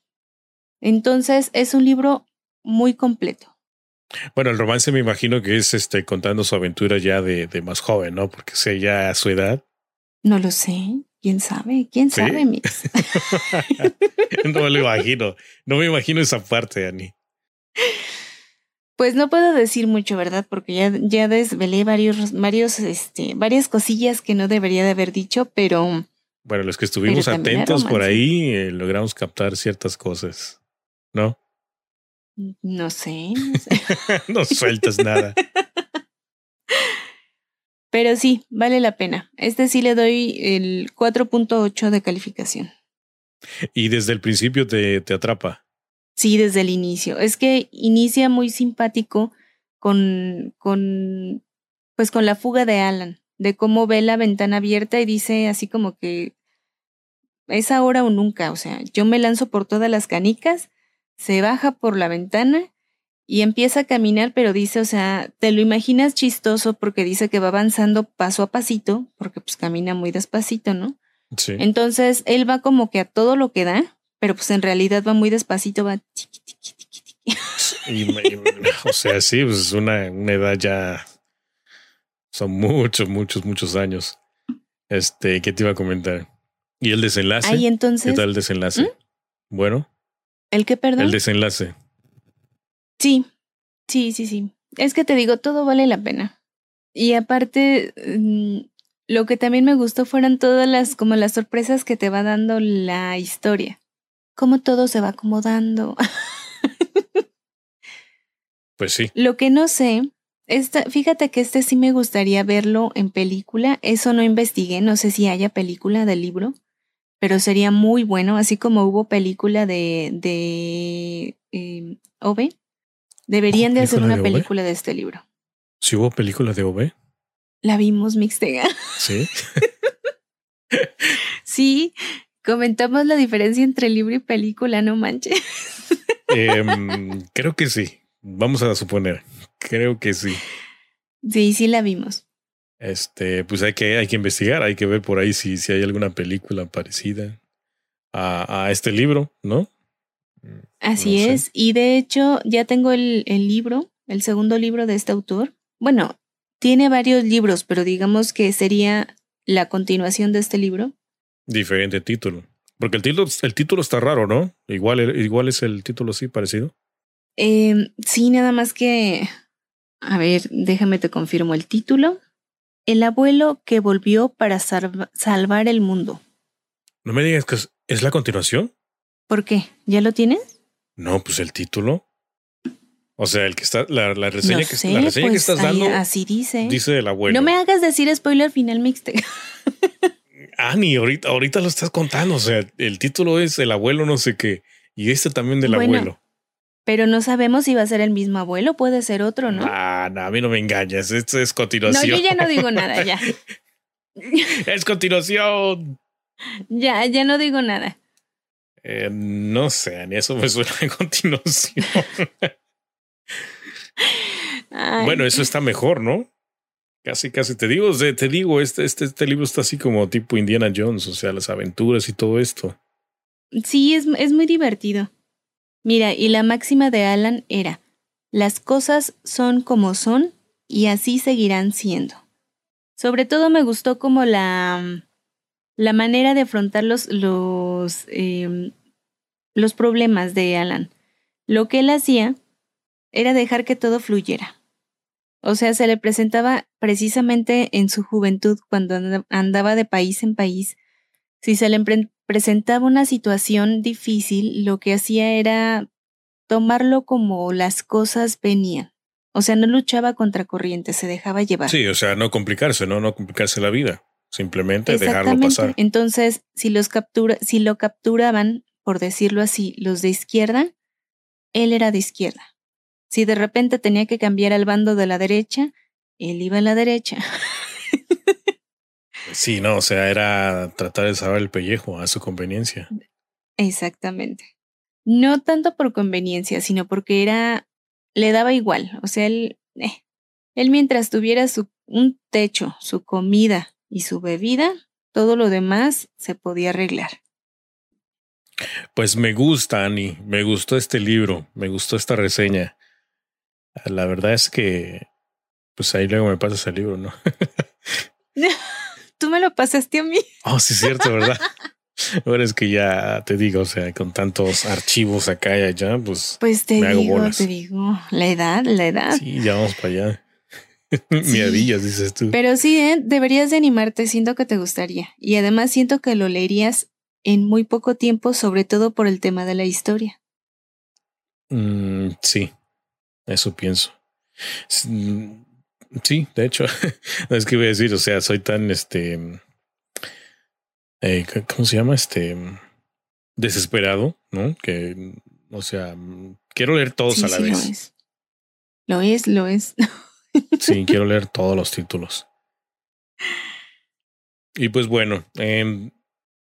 Entonces es un libro muy completo. Bueno, el romance me imagino que es este contando su aventura ya de, de más joven, ¿no? Porque sé ya a su edad. No lo sé. ¿Quién sabe? ¿Quién sabe, Mix? no me lo imagino. No me imagino esa parte, Ani. Pues no puedo decir mucho, ¿verdad? Porque ya, ya desvelé varios, varios, este, varias cosillas que no debería de haber dicho, pero. Bueno, los que estuvimos atentos por ahí eh, logramos captar ciertas cosas, ¿no? No sé. No, sé. no sueltas nada. Pero sí, vale la pena. Este sí le doy el 4.8 de calificación. ¿Y desde el principio te, te atrapa? Sí, desde el inicio. Es que inicia muy simpático con, con, pues con la fuga de Alan, de cómo ve la ventana abierta y dice así como que es ahora o nunca. O sea, yo me lanzo por todas las canicas, se baja por la ventana y empieza a caminar, pero dice, o sea, te lo imaginas chistoso porque dice que va avanzando paso a pasito, porque pues camina muy despacito, ¿no? Sí. Entonces, él va como que a todo lo que da, pero pues en realidad va muy despacito, va tiqui, tiqui, tiqui, o sea, sí, pues es una, una edad ya. Son muchos, muchos, muchos años. Este, ¿qué te iba a comentar? ¿Y el desenlace? Ahí entonces. ¿Qué tal el desenlace? ¿Mm? Bueno. ¿El qué, perdón? El desenlace. Sí, sí, sí, sí. Es que te digo, todo vale la pena. Y aparte, mm, lo que también me gustó fueron todas las, como las sorpresas que te va dando la historia. Cómo todo se va acomodando. Pues sí. Lo que no sé esta, fíjate que este sí me gustaría verlo en película. Eso no investigué, no sé si haya película del libro, pero sería muy bueno, así como hubo película de, de eh, Ove. Deberían de hacer ¿Película una de película de este libro. Si hubo película de OV, La vimos mixtega. sí. Sí, comentamos la diferencia entre libro y película, no manches. Em, creo que sí. Vamos a suponer. Creo que sí. Sí, sí la vimos. Este, pues hay que, hay que investigar, hay que ver por ahí si, si hay alguna película parecida a, a este libro, ¿no? Así No sé. es. Y de hecho, ya tengo el, el libro, el segundo libro de este autor. Bueno, tiene varios libros, pero digamos que sería la continuación de este libro. Diferente título. Porque el título, el título está raro, ¿no? Igual, igual es el título, sí, parecido. Eh, sí, nada más que... A ver, déjame te confirmo el título. El abuelo que volvió para salva- salvar el mundo. No me digas que es, ¿es la continuación. ¿Por qué? ¿Ya lo tienes? No, pues el título. O sea, el que está, la, la reseña, no que, sé, la reseña que pues estás ahí dando así dice. dice el abuelo. No me hagas decir spoiler final mixte. Ah, ni ahorita, ahorita lo estás contando. O sea, el título es El abuelo no sé qué. Y este también del Bueno, abuelo. Pero no sabemos si va a ser el mismo abuelo, puede ser otro, ¿no? Ah, no, a mí no me engañas. Esto es no, continuación. yo ya no digo nada, ya. es continuación. Ya, ya no digo nada. Eh, no sé, ni eso me suena a continuación. Bueno, eso está mejor, ¿no? Casi, casi te digo, te digo, este, este, este libro está así como tipo Indiana Jones, o sea, las aventuras y todo esto. Sí, es, es muy divertido. Mira, y la máxima de Alan era, las cosas son como son y así seguirán siendo. Sobre todo me gustó como la, la manera de afrontar los, los, em, los problemas de Alan. Lo que él hacía era dejar que todo fluyera. O sea, se le presentaba precisamente en su juventud, cuando and- andaba de país en país, si se le presentaba una situación difícil, lo que hacía era tomarlo como las cosas venían. O sea, no luchaba contra corriente, se dejaba llevar. Sí, o sea, no complicarse, ¿no? No complicarse la vida. Simplemente dejarlo pasar. Entonces, si los captura, si lo capturaban, por decirlo así, los de izquierda, él era de izquierda. Si de repente tenía que cambiar al bando de la derecha, él iba a la derecha. Sí, no, o sea, era tratar de saber el pellejo a su conveniencia. Exactamente. No tanto por conveniencia, sino porque era, le daba igual. O sea, él, eh, él mientras tuviera su, un techo, su comida y su bebida, todo lo demás se podía arreglar. Pues me gusta, Ani, me gustó este libro, me gustó esta reseña. La verdad es que, pues ahí luego me pasas el libro, ¿no? Tú me lo pasaste a mí. Oh, sí, es cierto, ¿verdad? Ahora es que ya te digo, o sea, con tantos archivos acá y allá, pues Pues te Me hago digo, bolas. te digo, la edad, la edad. sí, ya vamos para allá. Miadillas, dices tú. Pero sí, ¿eh? deberías de animarte, siento que te gustaría. Y además siento que lo leerías en muy poco tiempo, sobre todo por el tema de la historia. Mm, sí, eso pienso. Mm, Sí, de hecho, es que iba a decir, o sea, soy tan este. eh, ¿Cómo se llama? Este. Desesperado, ¿no? Que, o sea, mm, quiero leer todos Sí, a la sí, vez. lo es. Lo es, lo es. Sí, quiero leer todos los títulos. Y pues bueno, em,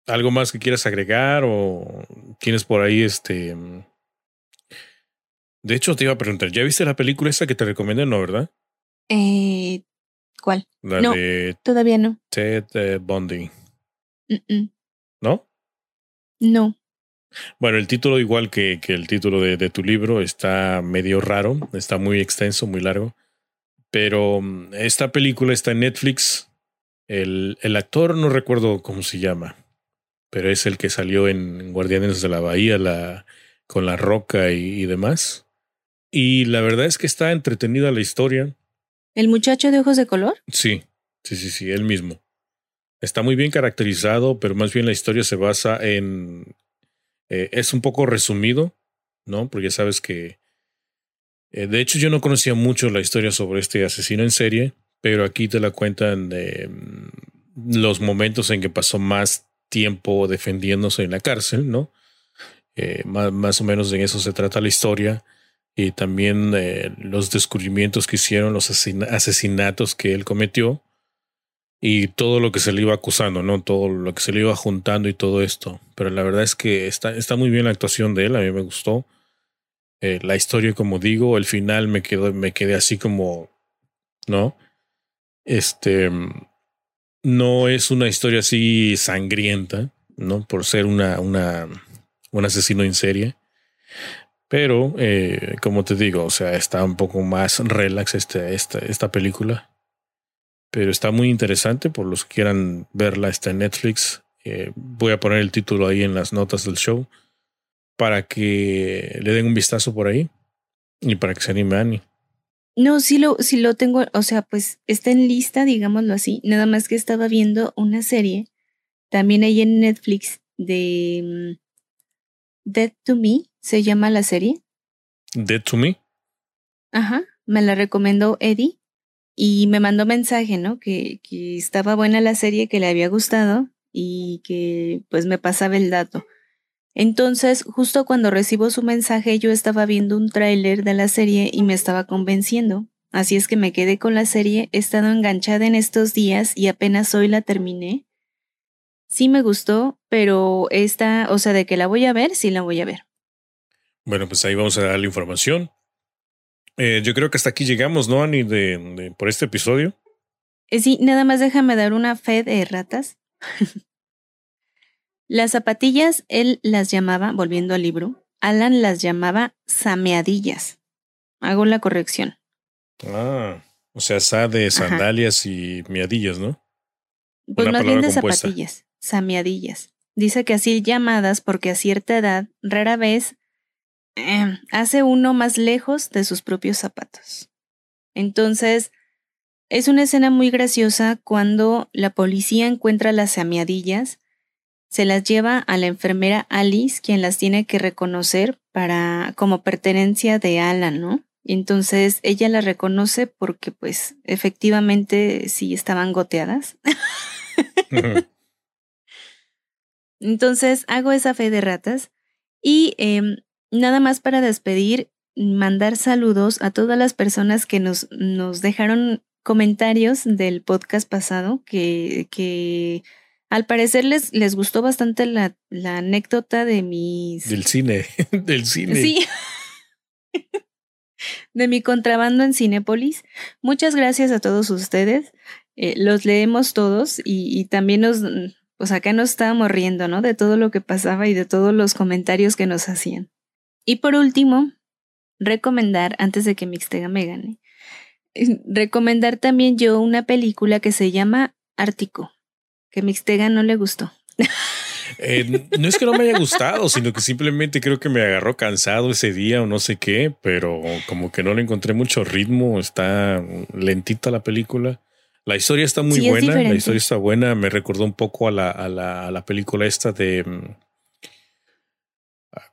¿algo más que quieras agregar o tienes por ahí este... em, De hecho, te iba a preguntar, ¿ya viste la película esa que te recomendé, no, verdad? Eh, ¿Cuál? La No. de Todavía no. Ted eh, Bundy, Mm, mm. ¿no? No. Bueno, el título, igual que, que el título de, de tu libro, está medio raro, está muy extenso, muy largo. Pero mm, esta película está en Netflix. El, el actor no recuerdo cómo se llama, pero es el que salió en Guardianes de la Bahía la, con la roca y, y demás. Y la verdad es que está entretenida la historia. ¿El muchacho de ojos de color? Sí, sí, sí, sí, él mismo. Está muy bien caracterizado, pero más bien la historia se basa en... eh, es un poco resumido, ¿no? Porque ya sabes que Eh, de hecho, yo no conocía mucho la historia sobre este asesino en serie, pero aquí te la cuentan de mm, los momentos en que pasó más tiempo defendiéndose en la cárcel, ¿no? Eh, más, más, o menos en eso se trata la historia. Y también eh, los descubrimientos que hicieron, los asesinatos que él cometió y todo lo que se le iba acusando, ¿no? Todo lo que se le iba juntando y todo esto. Pero la verdad es que está, está muy bien la actuación de él, a mí me gustó. Eh, la historia, como digo, el final me quedó, me quedé así como, ¿no? Este no es una historia así sangrienta, ¿no? Por ser una, una, un asesino en serie. Pero, eh, como te digo, o sea, está un poco más relax este, esta, esta película. Pero está muy interesante por los que quieran verla, está en Netflix. Eh, voy a poner el título ahí en las notas del show para que le den un vistazo por ahí y para que se anime a Annie. No, sí lo, sí lo tengo, o sea, pues está en lista, digámoslo así. Nada más que estaba viendo una serie, también ahí en Netflix, de mm, Dead to Me, se llama la serie. Dead to Me. Ajá, me la recomendó Eddie y me mandó mensaje, ¿no? Que, que estaba buena la serie, que le había gustado y que pues me pasaba el dato. Entonces, justo cuando recibo su mensaje, yo estaba viendo un tráiler de la serie y me estaba convenciendo. Así es que me quedé con la serie, he estado enganchada en estos días y apenas hoy la terminé. Sí me gustó, pero esta, o sea, de que la voy a ver, sí la voy a ver. Bueno, pues ahí vamos a dar la información. Eh, yo creo que hasta aquí llegamos, ¿no, Ani, de, por este episodio? Eh, sí, nada más déjame dar una fe de ratas. Las zapatillas él las llamaba, volviendo al libro, Alan las llamaba sameadillas. Hago la corrección. Ah, o sea, sa de sandalias y miadillas, ¿no? Pues más bien de zapatillas, sameadillas. Dice que así llamadas porque a cierta edad rara vez em, hace uno más lejos de sus propios zapatos. Entonces, es una escena muy graciosa cuando la policía encuentra las sameadillas se las lleva a la enfermera Alice, quien las tiene que reconocer para como pertenencia de Alan, ¿no? Entonces ella las reconoce porque pues efectivamente sí estaban goteadas. entonces hago esa fe de ratas y em, nada más para despedir, mandar saludos a todas las personas que nos, nos dejaron comentarios del podcast pasado que, que al parecer les, les gustó bastante la, la anécdota de mis... Del cine, del cine. Sí. de mi contrabando en Cinépolis. Muchas gracias a todos ustedes. Eh, los leemos todos y, y, también nos, pues acá nos estábamos riendo, ¿no? De todo lo que pasaba y de todos los comentarios que nos hacían. Y por último, recomendar, antes de que Mixtega me gane, recomendar también yo una película que se llama Ártico que Mixtega no le gustó. Eh, no es que no me haya gustado, sino que simplemente creo que me agarró cansado ese día o no sé qué, pero como que no le encontré mucho ritmo, está lentita la película. La historia está muy buena, la historia está buena, me recordó un poco a la, a la, a la película esta de... Mm,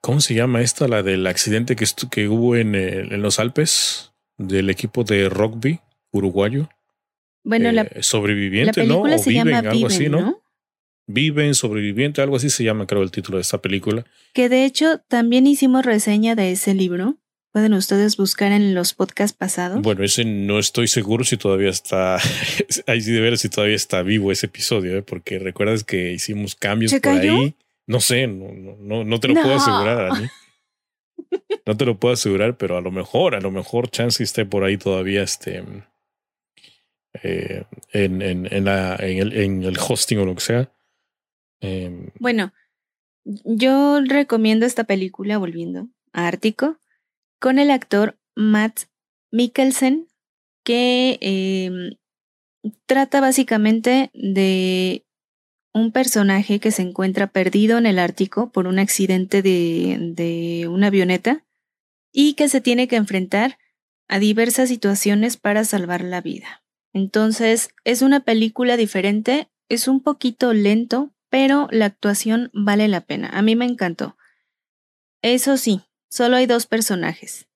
¿Cómo se llama esta? La del accidente que, que hubo en, en los Alpes del equipo de rugby uruguayo. Bueno, la, eh, sobreviviente, ¿no? O se viven, llama algo así, ¿no? Viven, sobreviviente, algo así se llama, creo, el título de esta película. Que de hecho también hicimos reseña de ese libro. Pueden ustedes buscar en los podcasts pasados. Bueno, ese no estoy seguro si todavía está. ahí sí de ver si todavía está vivo ese episodio, ¿eh? porque recuerdas que hicimos cambios por ahí. No sé, no, no, no te lo puedo asegurar, Dani. No te lo puedo asegurar, pero a lo mejor, a lo mejor Chance esté por ahí todavía este eh, en, en, en, la, el, en, el, hosting o lo que sea. Eh, bueno, yo recomiendo esta película, volviendo a Ártico, con el actor Matt Mikkelsen, que eh, trata básicamente de un personaje que se encuentra perdido en el Ártico por un accidente de, de una avioneta y que se tiene que enfrentar a diversas situaciones para salvar la vida. Entonces, es una película diferente, es un poquito lento, pero la actuación vale la pena. A mí me encantó. Eso sí, solo hay dos personajes.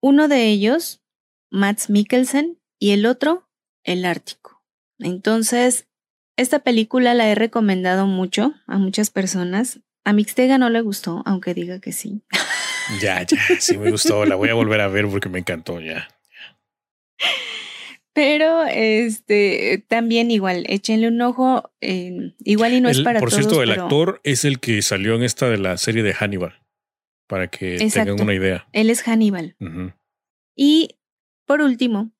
Uno de ellos, Mats Mikkelsen, y el otro, El Ártico. Entonces, esta película la he recomendado mucho a muchas personas. A Mixtega no le gustó, aunque diga que sí. Ya, ya, sí me gustó. La voy a volver a ver porque me encantó ya. Pero este también igual, échenle un ojo. igual y no es para Por todos. Por cierto, el actor es el que salió en esta de la serie de Hannibal. Para que tengan una idea. Él es Hannibal. Y por último,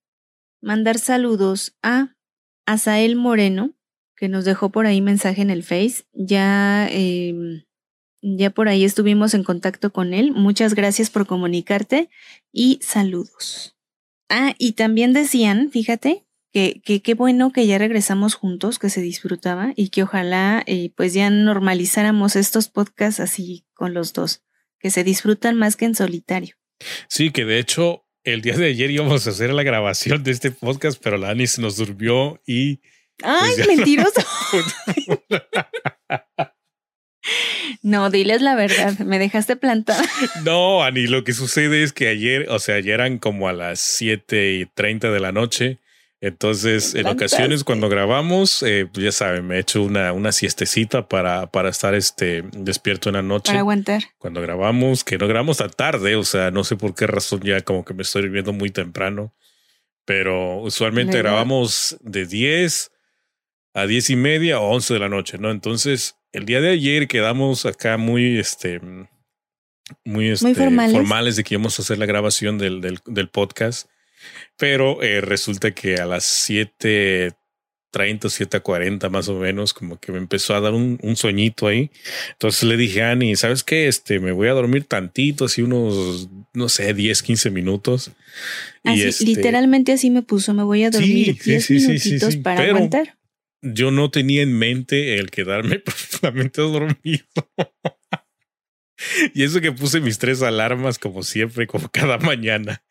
mandar saludos a Asael Moreno, que nos dejó por ahí mensaje en el Face. Ya eh, ya por ahí estuvimos en contacto con él. Muchas gracias por comunicarte y saludos. Ah, y también decían, fíjate, que qué bueno que ya regresamos juntos, que se disfrutaba y que ojalá eh, pues ya normalizáramos estos podcasts así con los dos, que se disfrutan más que en solitario. Sí, que de hecho el día de ayer íbamos a hacer la grabación de este podcast, pero la Ani se nos durmió y... ¡Ay, pues mentiroso! No, diles la verdad, me dejaste plantada. No, Ani, lo que sucede es que ayer, o sea, ayer eran como a las 7 y 30 de la noche. Entonces, en ocasiones cuando grabamos, eh, pues ya saben, me he hecho una, una siestecita para, para estar este, despierto en la noche. Para aguantar. Cuando grabamos, que no grabamos tan tarde, o sea, no sé por qué razón ya como que me estoy viendo muy temprano. Pero usualmente grabamos de 10 a 10 y media o 11 de la noche, ¿no? Entonces, el día de ayer quedamos acá muy, este, muy, este, formales. de que íbamos a hacer la grabación del, del, podcast, pero eh, resulta que a las 7.30 o 7.40 más o menos, como que me empezó a dar un, un, sueñito ahí. Entonces le dije a Ani, ¿sabes qué? Este, me voy a dormir tantito, así unos, no sé, 10, 15 minutos. Así, y este, literalmente así me puso, me voy a dormir 10 minutitos para aguantar yo no tenía en mente el quedarme profundamente dormido. y eso que puse mis tres alarmas como siempre, como cada mañana.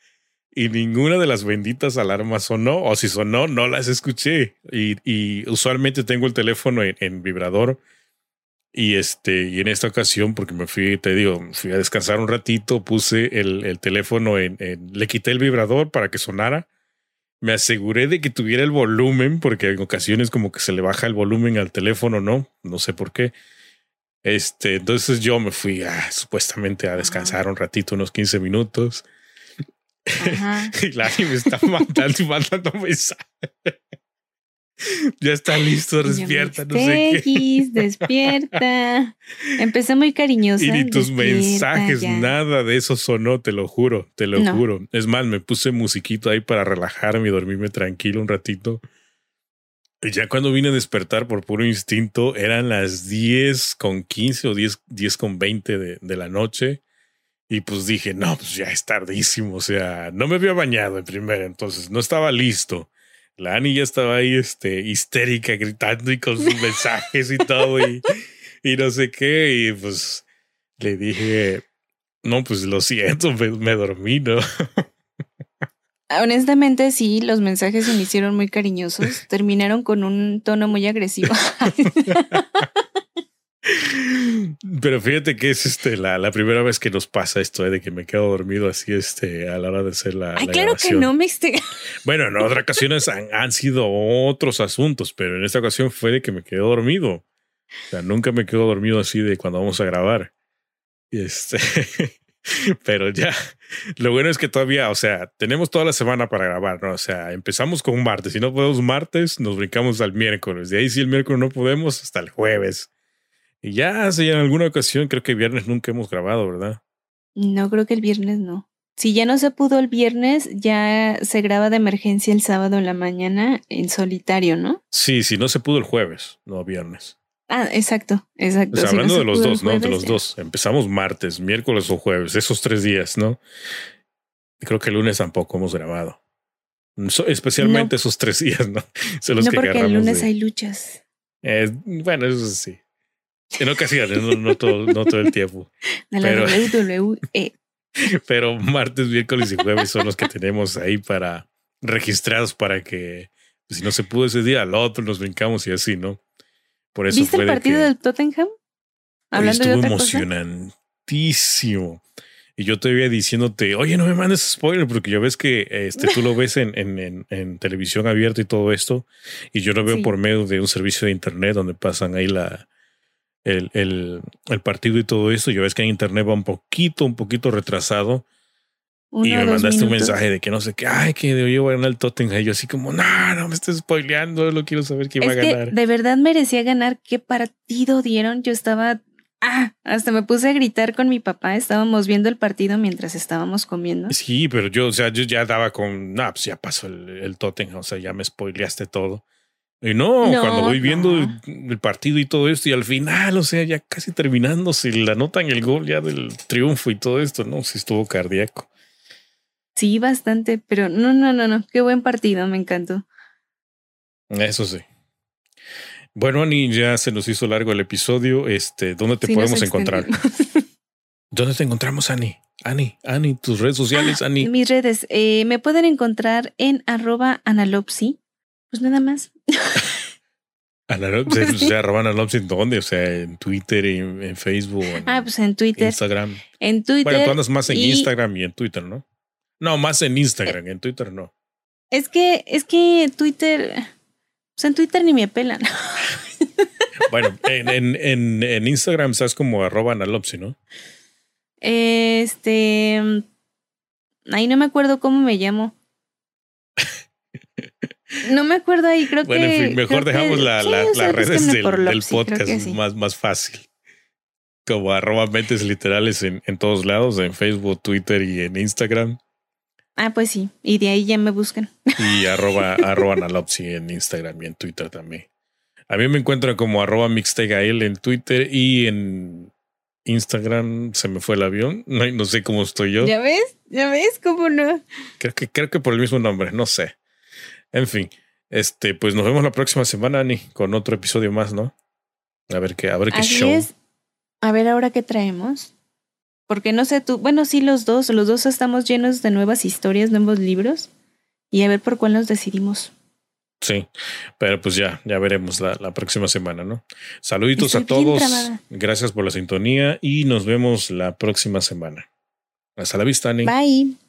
Y ninguna de las benditas alarmas sonó, o si sonó, no las escuché. Y, usualmente tengo el teléfono en, vibrador. Y este, y en esta ocasión, porque me fui, te digo, fui a descansar un ratito, puse el, teléfono en, le quité el vibrador para que sonara me aseguré de que tuviera el volumen, porque en ocasiones como que se le baja el volumen al teléfono, ¿no? No sé por qué. Este, entonces yo me fui a, supuestamente a descansar un ratito, unos 15 minutos. y la me está mandando y mandando mensajes ya está listo, despierta, no sé qué. despierta. Empecé muy cariñosa. Y ni tus mensajes, nada de eso sonó, te lo juro, te lo juro. Es más, me puse musiquito ahí para relajarme y dormirme tranquilo un ratito. Y ya cuando vine a despertar por puro instinto, eran las 10 con 15 o 10, 10 con 20 de, de la noche. Y pues dije, no, pues ya es tardísimo. O sea, no me había bañado en primera, entonces no estaba listo. La Ani ya estaba ahí, este, histérica, gritando y con sus mensajes y todo, y, y, no sé qué. Y pues le dije, no, pues lo siento, me, dormí, ¿no? Honestamente, sí, los mensajes se me hicieron muy cariñosos. Terminaron con un tono muy agresivo. Pero fíjate que es este la, la, primera vez que nos pasa esto, ¿eh? de que me quedo dormido así este, a la hora de hacer la. Ay, claro que no me esté. Bueno, en otras ocasiones han, han, sido otros asuntos, pero en esta ocasión fue de que me quedo dormido. O sea, nunca me quedo dormido así de cuando vamos a grabar. Este. pero ya, lo bueno es que todavía, o sea, tenemos toda la semana para grabar, ¿no? O sea, empezamos con un martes. Si no podemos martes, nos brincamos al miércoles. De ahí, si el miércoles no podemos, hasta el jueves. Y ya en alguna ocasión, creo que viernes nunca hemos grabado, ¿verdad? No, creo que el viernes no. Si ya no se pudo el viernes, ya se graba de emergencia el sábado en la mañana en solitario, ¿no? Sí, si no se pudo el jueves, no viernes. Ah, exacto, exacto. hablando de los dos, ¿no? De los dos. Empezamos martes, miércoles o jueves, esos tres días, ¿no? Creo que el lunes tampoco hemos grabado. especialmente esos tres días, ¿no? Los no, porque el lunes hay luchas. Eh, bueno, eso sí. En ocasiones, no, todo, no todo el tiempo. pero, WWE. pero martes, miércoles y jueves son los que tenemos ahí para registrados para que pues, si no se pudo ese día, al otro nos brincamos y así, ¿no? Por eso ¿Viste el partido del Tottenham? Hablando estuvo emocionantísimo. y yo te veía diciéndote, oye, no me mandes spoiler, porque ya ves que este, tú lo ves en, en, en, televisión abierta y todo esto, y yo lo veo por medio de un servicio de internet donde pasan ahí la, el, el, el, partido y todo esto. Yo ves que en internet va un poquito, un poquito retrasado. y me mandaste un mensaje de que no sé qué, ay, que yo ganar el Tottenham. Y yo así como, no, no me estés spoileando, no quiero saber quién va a ganar. de verdad merecía ganar. ¿Qué partido dieron? Yo estaba Ah, hasta me puse a gritar con mi papá. Estábamos viendo el partido mientras estábamos comiendo. Sí, pero yo, o sea, yo ya daba con, nah, pues ya pasó el, el Tottenham, o sea, ya me spoileaste todo. Y no, cuando voy viendo el, partido y todo esto, y al final, o sea, ya casi terminándose, la nota en el gol ya del triunfo y todo esto, no, sí estuvo cardíaco. Sí, bastante, pero no, no, no, no, qué buen partido, me encantó. Eso sí. Bueno, Ani, ya se nos hizo largo el episodio. Este, ¿dónde te podemos encontrar? ¿Dónde te encontramos, Ani? Ani, Ani, tus redes sociales, ah, Ani. Mis redes, eh, me pueden encontrar en arroba analopsi. Pues nada más. Sea, arroba analopsi, ¿en dónde? O sea, en Twitter, en, en Facebook. ah, pues en Twitter. Instagram. En Twitter. Bueno, tú andas más en Instagram y en Twitter, ¿no? No, más en Instagram, en Twitter no. Es que, es que Twitter sea, en Twitter ni me pelan. bueno, en, en, en, Instagram estás como arroba analopsi, ¿no? Este. Ahí no me acuerdo cómo me llamo. No me acuerdo ahí, creo que. Bueno, en fin, mejor dejamos la, las redes del, podcast más, más fácil. Como arroba mentes literales en, en todos lados, en Facebook, Twitter y en Instagram. Ah, pues sí. Y de ahí ya me buscan. Y arroba, arroba analopsi en Instagram y en Twitter también. A mí me encuentran como arroba mixtegael en Twitter y en Instagram se me fue el avión. No, no sé cómo estoy yo. ¿Ya ves? ¿Ya ves? ¿Cómo no? Creo que, creo que por el mismo nombre, no sé. En fin, este, pues nos vemos la próxima semana, Ani, con otro episodio más, ¿no? A ver qué, a ver qué show. A ver ahora qué traemos. Porque no sé tú, bueno, sí los dos, los dos estamos llenos de nuevas historias, nuevos libros, y a ver por cuál nos decidimos. Sí, pero pues ya, ya veremos la, la próxima semana, ¿no? Saluditos a todos, gracias por la sintonía y nos vemos la próxima semana. Hasta la vista, Ani. Bye.